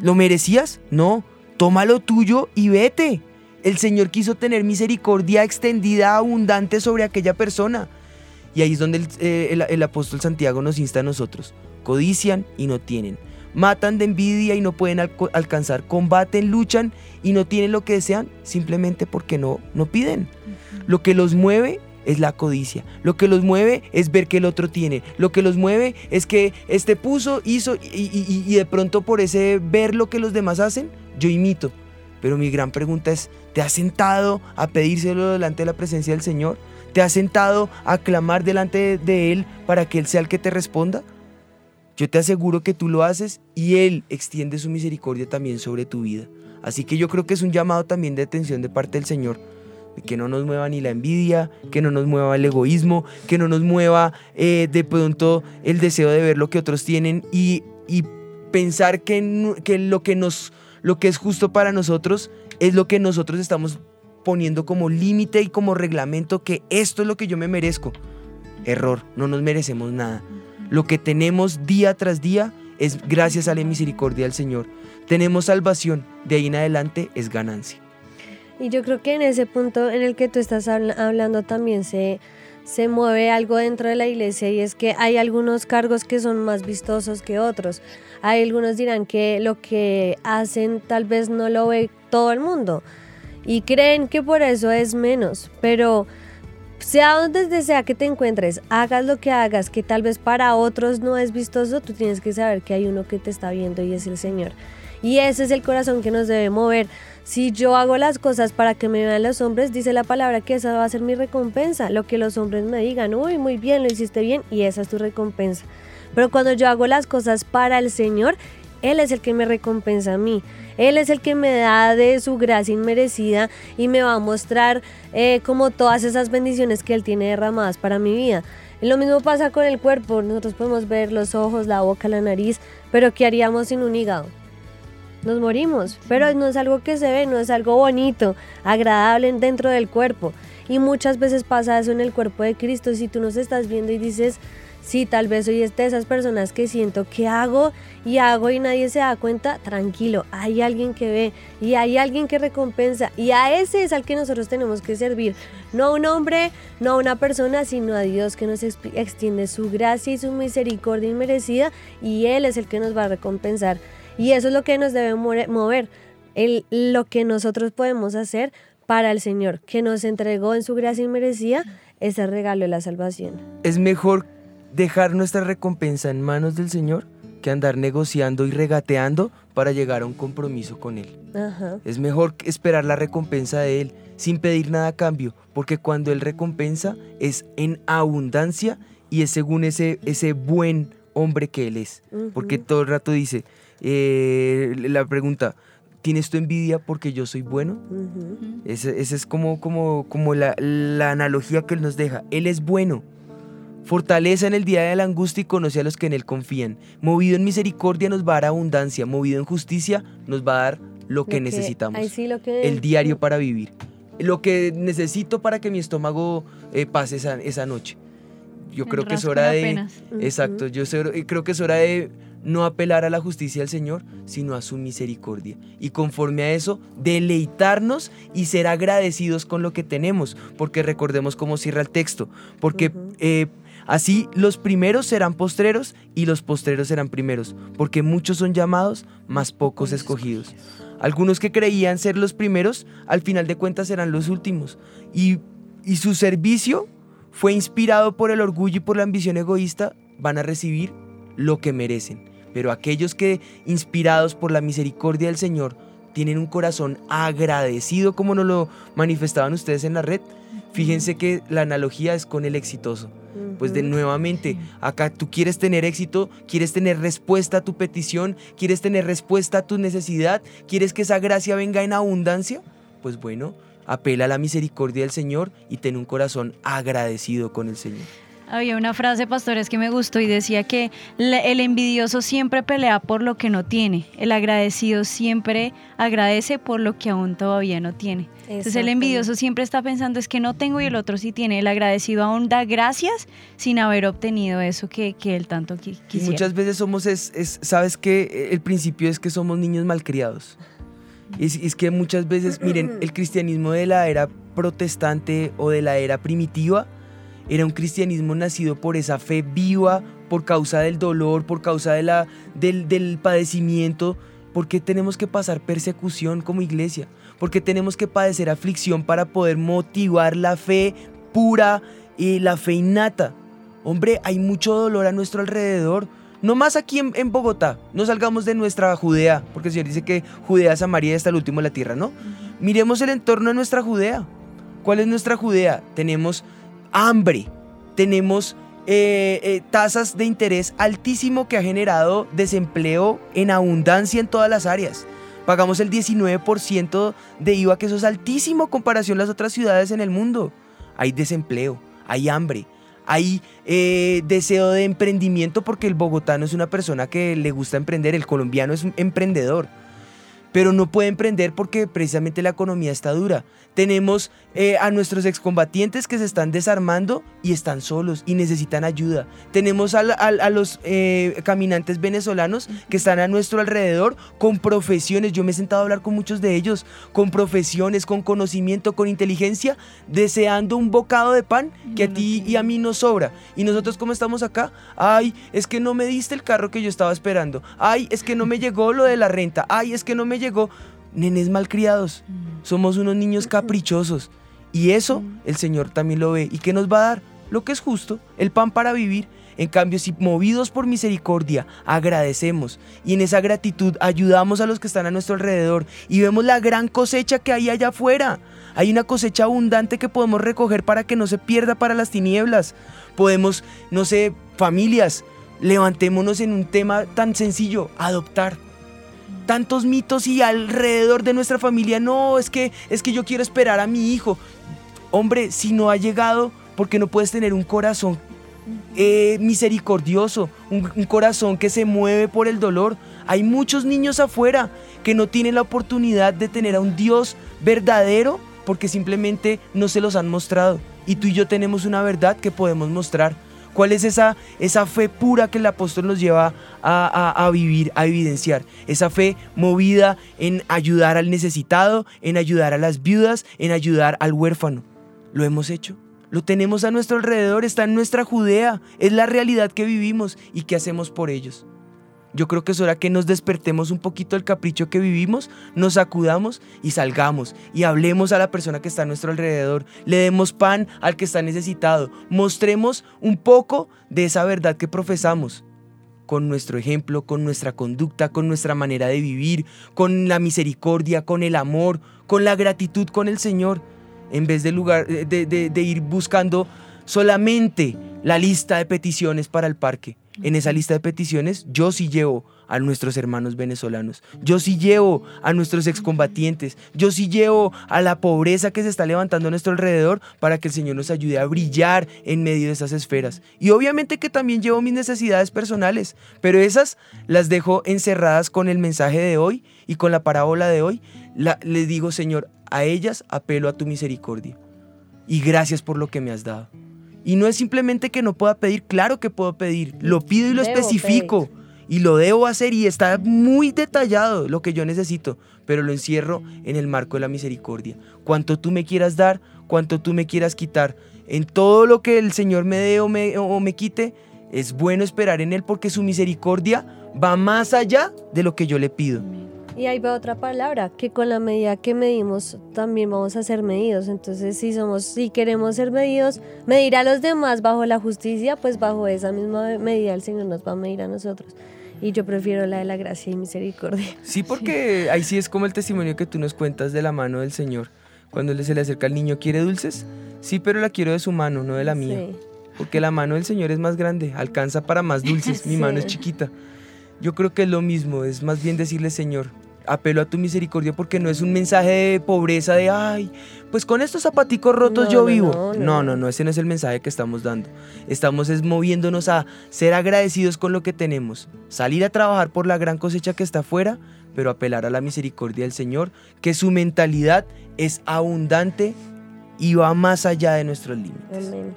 ¿Lo merecías? No. Toma lo tuyo y vete. El Señor quiso tener misericordia extendida, abundante sobre aquella persona. Y ahí es donde el, eh, el- el apóstol Santiago nos insta a nosotros. Codician y no tienen. Matan de envidia y no pueden alcanzar. Combaten, luchan y no tienen lo que desean simplemente porque no, no piden. Lo que los mueve es la codicia. Lo que los mueve es ver que el otro tiene. Lo que los mueve es que este puso, hizo y- y- y de pronto por ese ver lo que los demás hacen, yo imito. Pero mi gran pregunta es, ¿te has sentado a pedírselo delante de la presencia del Señor? ¿Te has sentado a clamar delante de, Él para que Él sea el que te responda? Yo te aseguro que tú lo haces y Él extiende su misericordia también sobre tu vida. Así que yo creo que es un llamado también de atención de parte del Señor que no nos mueva ni la envidia, que no nos mueva el egoísmo, que no nos mueva eh, de pronto el deseo de ver lo que otros tienen y, y pensar que, que lo que nos lo que es justo para nosotros es lo que nosotros estamos poniendo como límite y como reglamento que esto es lo que yo me merezco. Error, no nos merecemos nada. Lo que tenemos día tras día es gracias a la misericordia del Señor. Tenemos salvación, de ahí en adelante es ganancia. Y yo creo que en ese punto en el que tú estás habla- hablando también se, se mueve algo dentro de la iglesia y es que hay algunos cargos que son más vistosos que otros. Hay algunos dirán que lo que hacen tal vez no lo ve todo el mundo y creen que por eso es menos, pero sea donde sea que te encuentres, hagas lo que hagas, que tal vez para otros no es vistoso, tú tienes que saber que hay uno que te está viendo y es el Señor. Y ese es el corazón que nos debe mover. Si yo hago las cosas para que me vean los hombres, dice la palabra que esa va a ser mi recompensa. Lo que los hombres me digan, uy, muy bien, lo hiciste bien, y esa es tu recompensa. Pero cuando yo hago las cosas para el Señor, Él es el que me recompensa a mí. Él es el que me da de su gracia inmerecida y me va a mostrar eh, como todas esas bendiciones que Él tiene derramadas para mi vida. Lo mismo pasa con el cuerpo. Nosotros podemos ver los ojos, la boca, la nariz, pero ¿qué haríamos sin un hígado? Nos morimos, pero no es algo que se ve, no es algo bonito, agradable dentro del cuerpo. Y muchas veces pasa eso en el cuerpo de Cristo, si tú nos estás viendo y dices, sí, tal vez soy de esas personas que siento que hago y hago y nadie se da cuenta, tranquilo, hay alguien que ve y hay alguien que recompensa y a ese es al que nosotros tenemos que servir, no a un hombre, no a una persona, sino a Dios que nos extiende su gracia y su misericordia inmerecida y Él es el que nos va a recompensar. Y eso es lo que nos debe mover, el, lo que nosotros podemos hacer para el Señor, que nos entregó en su gracia inmerecida ese regalo de la salvación. Es mejor dejar nuestra recompensa en manos del Señor que andar negociando y regateando para llegar a un compromiso con Él. Ajá. Es mejor esperar la recompensa de Él sin pedir nada a cambio, porque cuando Él recompensa es en abundancia y es según ese, ese buen hombre que Él es. Porque todo el rato dice, eh, la pregunta, ¿tienes tu envidia porque yo soy bueno? Ujú. Esa ese es como, como, como la, la analogía que Él nos deja. Él es bueno. Fortaleza en el día de la angustia y conoce a los que en Él confían. Movido en misericordia nos va a dar abundancia. Movido en justicia nos va a dar lo que Lo necesitamos. ay, sí, lo que- El diario para vivir. Lo que necesito para que mi estómago eh, pase esa, esa noche. Yo creo que es hora de. Exacto, yo creo que es hora de no apelar a la justicia del Señor, sino a su misericordia. Y conforme a eso, deleitarnos y ser agradecidos con lo que tenemos, porque recordemos cómo cierra el texto, porque eh, así los primeros serán postreros y los postreros serán primeros, porque muchos son llamados, más pocos escogidos. Algunos que creían ser los primeros, al final de cuentas serán los últimos. Y, y su servicio fue inspirado por el orgullo y por la ambición egoísta, van a recibir lo que merecen. Pero aquellos que, inspirados por la misericordia del Señor, tienen un corazón agradecido, como nos lo manifestaban ustedes en la red, fíjense que la analogía es con el exitoso. Pues de nuevamente, acá tú quieres tener éxito, quieres tener respuesta a tu petición, quieres tener respuesta a tu necesidad, quieres que esa gracia venga en abundancia, pues bueno, apela a la misericordia del Señor y ten un corazón agradecido con el Señor. Había una frase, pastores, que me gustó y decía que el envidioso siempre pelea por lo que no tiene, el agradecido siempre agradece por lo que aún todavía no tiene. Entonces el envidioso siempre está pensando es que no tengo y el otro sí tiene. El agradecido aún da gracias sin haber obtenido eso que, que él tanto qui- Y quisiera. muchas veces somos, es, es- sabes que el principio es que somos niños malcriados. Es, es que muchas veces, miren, [CLEARS THROAT] el cristianismo de la era protestante o de la era primitiva era un cristianismo nacido por esa fe viva, por causa del dolor, por causa de la, del, del padecimiento. porque tenemos que pasar persecución como iglesia? porque tenemos que padecer aflicción para poder motivar la fe pura y la fe innata? Hombre, hay mucho dolor a nuestro alrededor. No más aquí en, en Bogotá. No salgamos de nuestra Judea, porque el Señor dice que Judea, Samaria hasta el último de la tierra, ¿no? Miremos el entorno de nuestra Judea. ¿Cuál es nuestra Judea? Tenemos hambre, tenemos eh, eh, tasas de interés altísimo que ha generado desempleo en abundancia en todas las áreas. Pagamos el 19% de IVA, que eso es altísimo en comparación a las otras ciudades en el mundo. Hay desempleo, hay hambre, hay eh, deseo de emprendimiento porque el bogotano es una persona que le gusta emprender, el colombiano es un emprendedor, pero no puede emprender porque precisamente la economía está dura. Tenemos eh, a nuestros excombatientes que se están desarmando y están solos y necesitan ayuda. Tenemos al- a, los eh, caminantes venezolanos que están a nuestro alrededor con profesiones. Yo me he sentado a hablar con muchos de ellos, con profesiones, con conocimiento, con inteligencia, deseando un bocado de pan que a ti y a mí nos sobra. Y nosotros cómo estamos acá, ay, es que no me diste el carro que yo estaba esperando. Ay, es que no me llegó lo de la renta. Ay, es que no me llegó. Nenes malcriados. Somos unos niños caprichosos. Y eso el Señor también lo ve. ¿Y qué nos va a dar? Lo que es justo, el pan para vivir. En cambio, si movidos por misericordia agradecemos y en esa gratitud ayudamos a los que están a nuestro alrededor y vemos la gran cosecha que hay allá afuera, hay una cosecha abundante que podemos recoger para que no se pierda para las tinieblas. Podemos, no sé, familias, levantémonos en un tema tan sencillo, adoptar tantos mitos y alrededor de nuestra familia, no, es que es que yo quiero esperar a mi hijo. Hombre, si no ha llegado, porque no puedes tener un corazón eh, misericordioso, un, un corazón que se mueve por el dolor. Hay muchos niños afuera que no tienen la oportunidad de tener a un Dios verdadero porque simplemente no se los han mostrado. Y tú y yo tenemos una verdad que podemos mostrar. ¿Cuál es esa, esa fe pura que el apóstol nos lleva a, a- a vivir, a evidenciar? Esa fe movida en ayudar al necesitado, en ayudar a las viudas, en ayudar al huérfano. ¿Lo hemos hecho? Lo tenemos a nuestro alrededor, está en nuestra Judea, es la realidad que vivimos y qué hacemos por ellos. Yo creo que es hora que nos despertemos un poquito del capricho que vivimos, nos sacudamos y salgamos y hablemos a la persona que está a nuestro alrededor, le demos pan al que está necesitado, mostremos un poco de esa verdad que profesamos con nuestro ejemplo, con nuestra conducta, con nuestra manera de vivir, con la misericordia, con el amor, con la gratitud con el Señor, en vez de- de ir buscando solamente la lista de peticiones para el parque. En esa lista de peticiones yo sí llevo a nuestros hermanos venezolanos, yo sí llevo a nuestros excombatientes, yo sí llevo a la pobreza que se está levantando a nuestro alrededor para que el Señor nos ayude a brillar en medio de esas esferas. Y obviamente que también llevo mis necesidades personales, pero esas las dejo encerradas con el mensaje de hoy y con la parábola de hoy. La, les digo, Señor, a ellas apelo a tu misericordia y gracias por lo que me has dado. Y no es simplemente que no pueda pedir, claro que puedo pedir, lo pido y lo Debo especifico. Y lo debo hacer y está muy detallado lo que yo necesito, pero lo encierro en el marco de la misericordia. Cuanto tú me quieras dar, cuanto tú me quieras quitar, en todo lo que el Señor me dé o me, o me quite, es bueno esperar en Él porque su misericordia va más allá de lo que yo le pido. Y ahí va otra palabra, que con la medida que medimos también vamos a ser medidos. Entonces, si somos, si queremos ser medidos, medir a los demás bajo la justicia, pues bajo esa misma medida el Señor nos va a medir a nosotros. Y yo prefiero la de la gracia y misericordia. Sí, porque ahí sí es como el testimonio que tú nos cuentas de la mano del Señor. Cuando se le acerca al niño, ¿quiere dulces? Sí, pero la quiero de su mano, no de la mía. Sí. Porque la mano del Señor es más grande, alcanza para más dulces, [LAUGHS] mi mano es chiquita. Yo creo que es lo mismo, es más bien decirle, Señor, apelo a tu misericordia porque no es un mensaje de pobreza de, ay, pues con estos zapaticos rotos No, yo vivo. no, No, no. no, no, ese no es el mensaje que estamos dando. Estamos es moviéndonos a ser agradecidos con lo que tenemos, salir a trabajar por la gran cosecha que está afuera, pero apelar a la misericordia del Señor, que su mentalidad es abundante y va más allá de nuestros límites. Amén.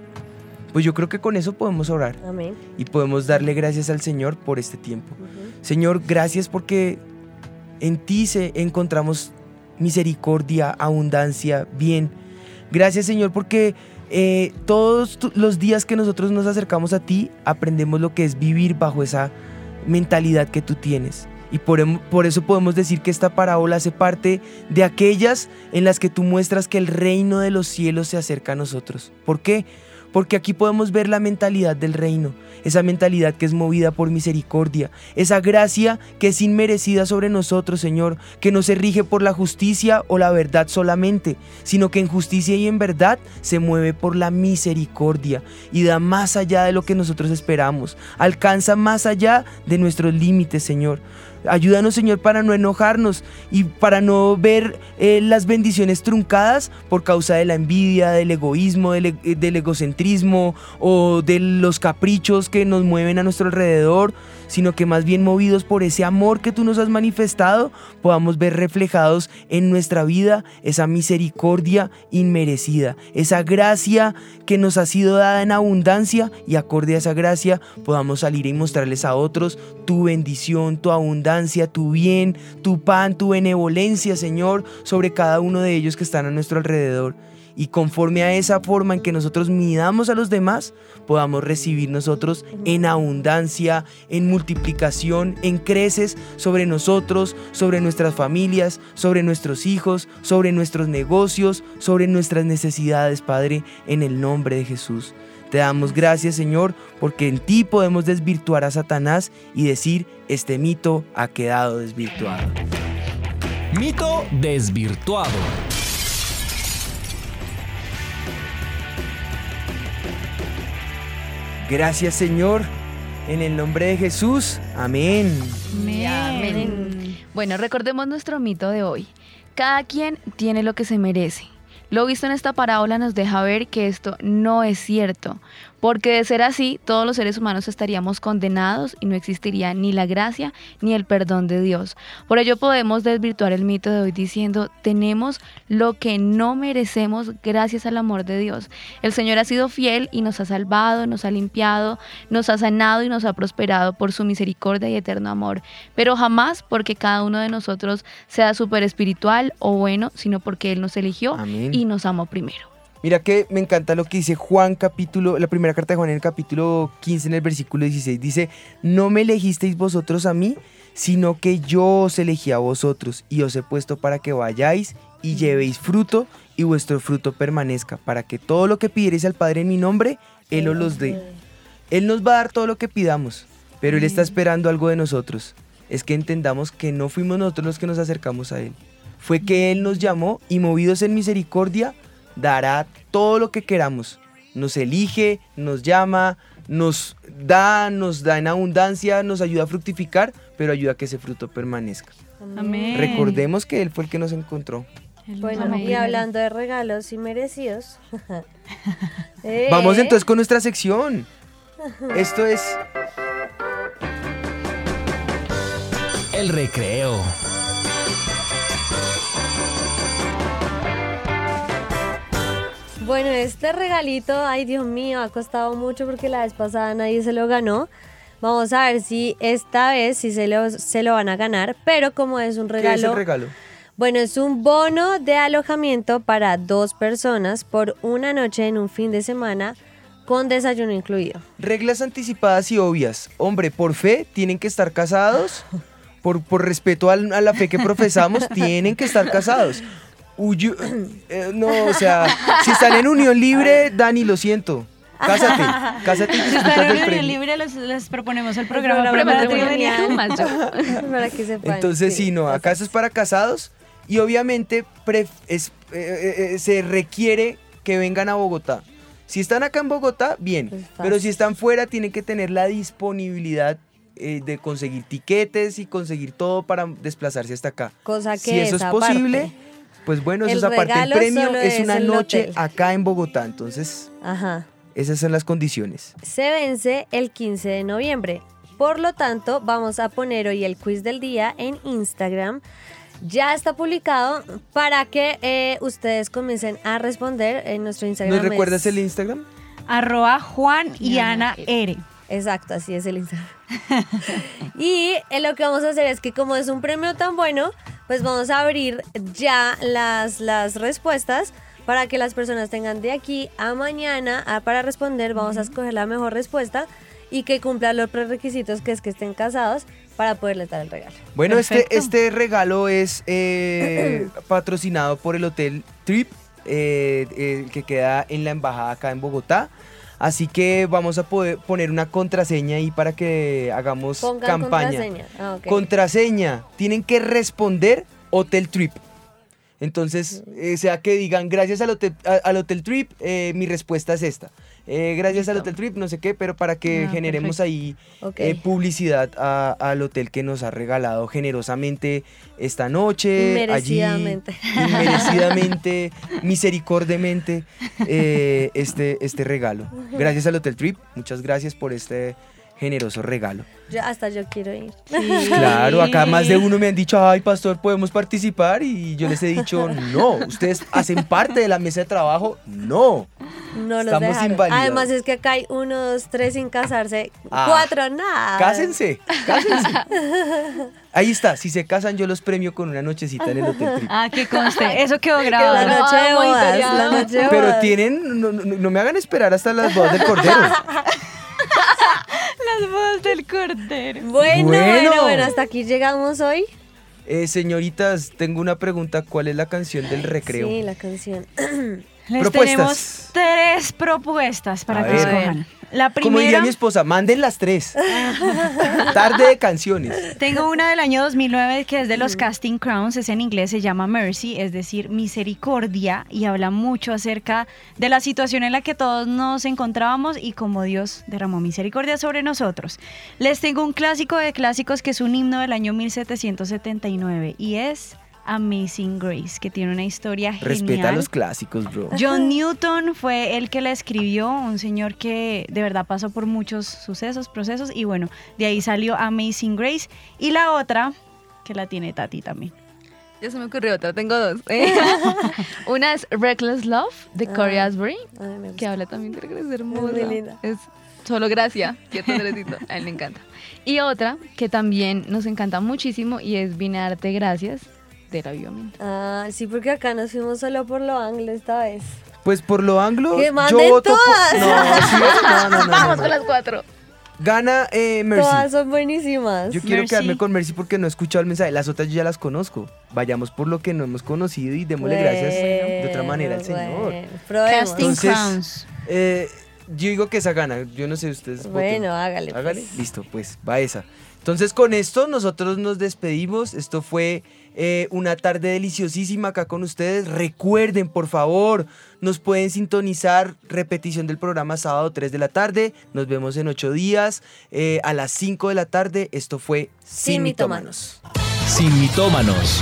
Pues yo creo que con eso podemos orar Amén. y podemos darle gracias al Señor por este tiempo. Señor, gracias porque en ti se encontramos misericordia, abundancia, bien. Gracias Señor porque eh, todos los días que nosotros nos acercamos a ti aprendemos lo que es vivir bajo esa mentalidad que tú tienes. Y por, em- por eso podemos decir que esta parábola hace parte de aquellas en las que tú muestras que el reino de los cielos se acerca a nosotros. ¿Por qué? Porque aquí podemos ver la mentalidad del reino, esa mentalidad que es movida por misericordia, esa gracia que es inmerecida sobre nosotros, Señor, que no se rige por la justicia o la verdad solamente, sino que en justicia y en verdad se mueve por la misericordia y da más allá de lo que nosotros esperamos, alcanza más allá de nuestros límites, Señor. Ayúdanos, Señor, para no enojarnos y para no ver eh, las bendiciones truncadas por causa de la envidia, del egoísmo, del, e- eh, del egocentrismo o de los caprichos que nos mueven a nuestro alrededor, sino que más bien movidos por ese amor que tú nos has manifestado, podamos ver reflejados en nuestra vida esa misericordia inmerecida, esa gracia que nos ha sido dada en abundancia y acorde a esa gracia podamos salir y mostrarles a otros tu bendición, tu abundancia, tu bien, tu pan, tu benevolencia, Señor, sobre cada uno de ellos que están a nuestro alrededor. Y conforme a esa forma en que nosotros midamos a los demás, podamos recibir nosotros en abundancia, en multiplicación, en creces sobre nosotros, sobre nuestras familias, sobre nuestros hijos, sobre nuestros negocios, sobre nuestras necesidades, Padre, en el nombre de Jesús. Te damos gracias, Señor, porque en ti podemos desvirtuar a Satanás y decir, este mito ha quedado desvirtuado. Mito desvirtuado. Gracias, Señor, en el nombre de Jesús. Amén. Amén. Bueno, recordemos nuestro mito de hoy. Cada quien tiene lo que se merece. Lo visto en esta parábola nos deja ver que esto no es cierto, porque de ser así, todos los seres humanos estaríamos condenados y no existiría ni la gracia ni el perdón de Dios. Por ello podemos desvirtuar el mito de hoy diciendo, tenemos lo que no merecemos gracias al amor de Dios. El Señor ha sido fiel y nos ha salvado, nos ha limpiado, nos ha sanado y nos ha prosperado por su misericordia y eterno amor, pero jamás porque cada uno de nosotros sea súper espiritual o bueno, sino porque Él nos eligió Amén. y nos amó primero. Mira que me encanta lo que dice Juan capítulo, la primera carta de Juan en el capítulo 15 en el versículo 16. Dice, no me elegisteis vosotros a mí, sino que yo os elegí a vosotros y os he puesto para que vayáis y llevéis fruto y vuestro fruto permanezca, para que todo lo que pidierais al Padre en mi nombre, Él os los dé. Él nos va a dar todo lo que pidamos, pero Él está esperando algo de nosotros. Es que entendamos que no fuimos nosotros los que nos acercamos a Él. Fue que Él nos llamó y movidos en misericordia, dará todo lo que queramos. Nos elige, nos llama, nos da, nos da en abundancia, nos ayuda a fructificar, pero ayuda a que ese fruto permanezca. Amén. Recordemos que Él fue el que nos encontró. Bueno, y hablando de regalos y merecidos. [LAUGHS] eh, Vamos entonces con nuestra sección. Esto es El recreo. Bueno, este regalito, ay Dios mío, ha costado mucho porque la vez pasada nadie se lo ganó. Vamos a ver si esta vez sí se lo, se lo van a ganar, pero como es un ¿Qué es regalo... el regalo? Bueno, es un bono de alojamiento para dos personas por una noche en un fin de semana con desayuno incluido. Reglas anticipadas y obvias. Hombre, por fe tienen que estar casados. Por, por respeto a la fe que profesamos, [LAUGHS] tienen que estar casados. Uyu- eh, no, o sea, si están en unión libre, Dani, lo siento. Cásate, cásate y Si disfrutas están en unión premio. libre, les, les proponemos el programa prematrimonial. [LAUGHS] para que sepan. Entonces, sí, no, acá eso es para casados y obviamente pref- es- eh, eh, eh, se requiere que vengan a Bogotá. Si están acá en Bogotá, bien, fácil. pero si están fuera, tienen que tener la disponibilidad eh, de conseguir tiquetes y conseguir todo para desplazarse hasta acá. Cosa que Si eso es posible, pues bueno, eso es aparte. El premio es una noche hotel. acá en Bogotá, entonces Ajá. esas son las condiciones. Se vence el 15 de noviembre. Por lo tanto, vamos a poner hoy el quiz del día en Instagram. Ya está publicado para que eh, ustedes comiencen a responder en nuestro Instagram. ¿Nos recuerdas es- el Instagram? Arroba Juan y Ana R. Exacto, así es el Instagram. [LAUGHS] y eh, lo que vamos a hacer es que como es un premio tan bueno, pues vamos a abrir ya las, las respuestas para que las personas tengan de aquí a mañana ah, para responder. Vamos a escoger la mejor respuesta y que cumpla los prerequisitos que es que estén casados para poderles dar el regalo. Bueno, este, este regalo es eh, [LAUGHS] patrocinado por el Hotel Trip, eh, eh, que queda en la embajada acá en Bogotá. Así que vamos a poder poner una contraseña ahí para que hagamos Pongan campaña. contraseña. Ah. Contraseña. Tienen que responder Hotel Trip. Entonces, eh, sea que digan, gracias al Hotel, a- al hotel Trip, eh, mi respuesta es esta. Eh, gracias al. Hotel Trip, no sé qué, pero para que Ah, generemos perfecto. ahí eh, publicidad a- al hotel que nos ha regalado generosamente esta noche. Inmerecidamente. Allí, inmerecidamente, [LAUGHS] misericordiamente, eh, este, este regalo. [LAUGHS] Gracias al Hotel Trip, muchas gracias por este generoso regalo. Yo- hasta yo quiero ir. [LAUGHS] Claro, acá más de uno me han dicho, ay pastor, podemos participar y yo les he dicho, no, ustedes hacen parte de la mesa de trabajo, no. No los Estamos dejaron. Además es que acá hay uno, dos, tres sin casarse. Ah. Cuatro, nada. Cásense, cásense. [LAUGHS] Ahí está, si se casan yo los premio con una nochecita en el Hotel Trip. Ah, que conste. Eso quedó La grabado. noche de Ah, bodas, monitoreado. la noche de Pero bodas. tienen, no, no- no me hagan esperar hasta las bodas del cordero. [LAUGHS] Las voz del cordero. Bueno, Bueno. bueno, bueno, hasta aquí llegamos hoy. Eh, señoritas, tengo una pregunta, ¿cuál es la canción del recreo? Sí, la canción. [CLEARS THROAT] Les Propuestas. tenemos tres propuestas para A que ver. escojan. La Como diría primera, mi esposa, manden las tres. [LAUGHS] Tarde de canciones. tengo una del año 2009 que es de los Casting Crowns, es en inglés, se llama Mercy, es decir, misericordia, y habla mucho acerca de la situación en la que todos nos encontrábamos y cómo Dios derramó misericordia sobre nosotros. Les tengo un clásico de clásicos que es un himno del año 1779 y es Amazing Grace, que tiene una historia genial. Respeta los clásicos, bro. John Newton fue el que la escribió, un señor que de verdad pasó por muchos sucesos, procesos, y bueno, de ahí salió Amazing Grace. Y la otra, que la tiene Tati también. Ya se me ocurrió otra, tengo dos. [LAUGHS] Una es Reckless Love de Corey Ah. Asbury, Ay, me que habla también de que es hermosa. Es solo gracia, quieto necesito. A él le encanta. Y otra que también nos encanta muchísimo y es Vine a darte gracias de la Biomin. Ah, sí, porque acá nos fuimos solo por lo anglo esta vez. Pues por lo anglo, ¡Que yo manden voto por- todas! No, [LAUGHS] sí, no, no, no, no, Vamos no. con las cuatro. Gana eh, Mercy. Todas son buenísimas. Yo quiero Mercy. quedarme con Mercy porque no he escuchado el mensaje. Las otras yo ya las conozco. Vayamos por lo que no hemos conocido y démosle gracias de otra manera al Bueno, Señor. probemos. Casting Entonces- Crowns. Eh, yo digo que esa gana. Yo no sé, ustedes. voten. Bueno, hágale. pues. Hágale. Listo, pues va esa. Entonces con esto nosotros nos despedimos. Esto fue eh, una tarde deliciosísima acá con ustedes. Recuerden, por favor, nos pueden sintonizar repetición del programa sábado 3 de la tarde. Nos vemos en 8 días eh, a las 5 de la tarde. Esto fue Sin, Sin mitómanos. Sin mitómanos.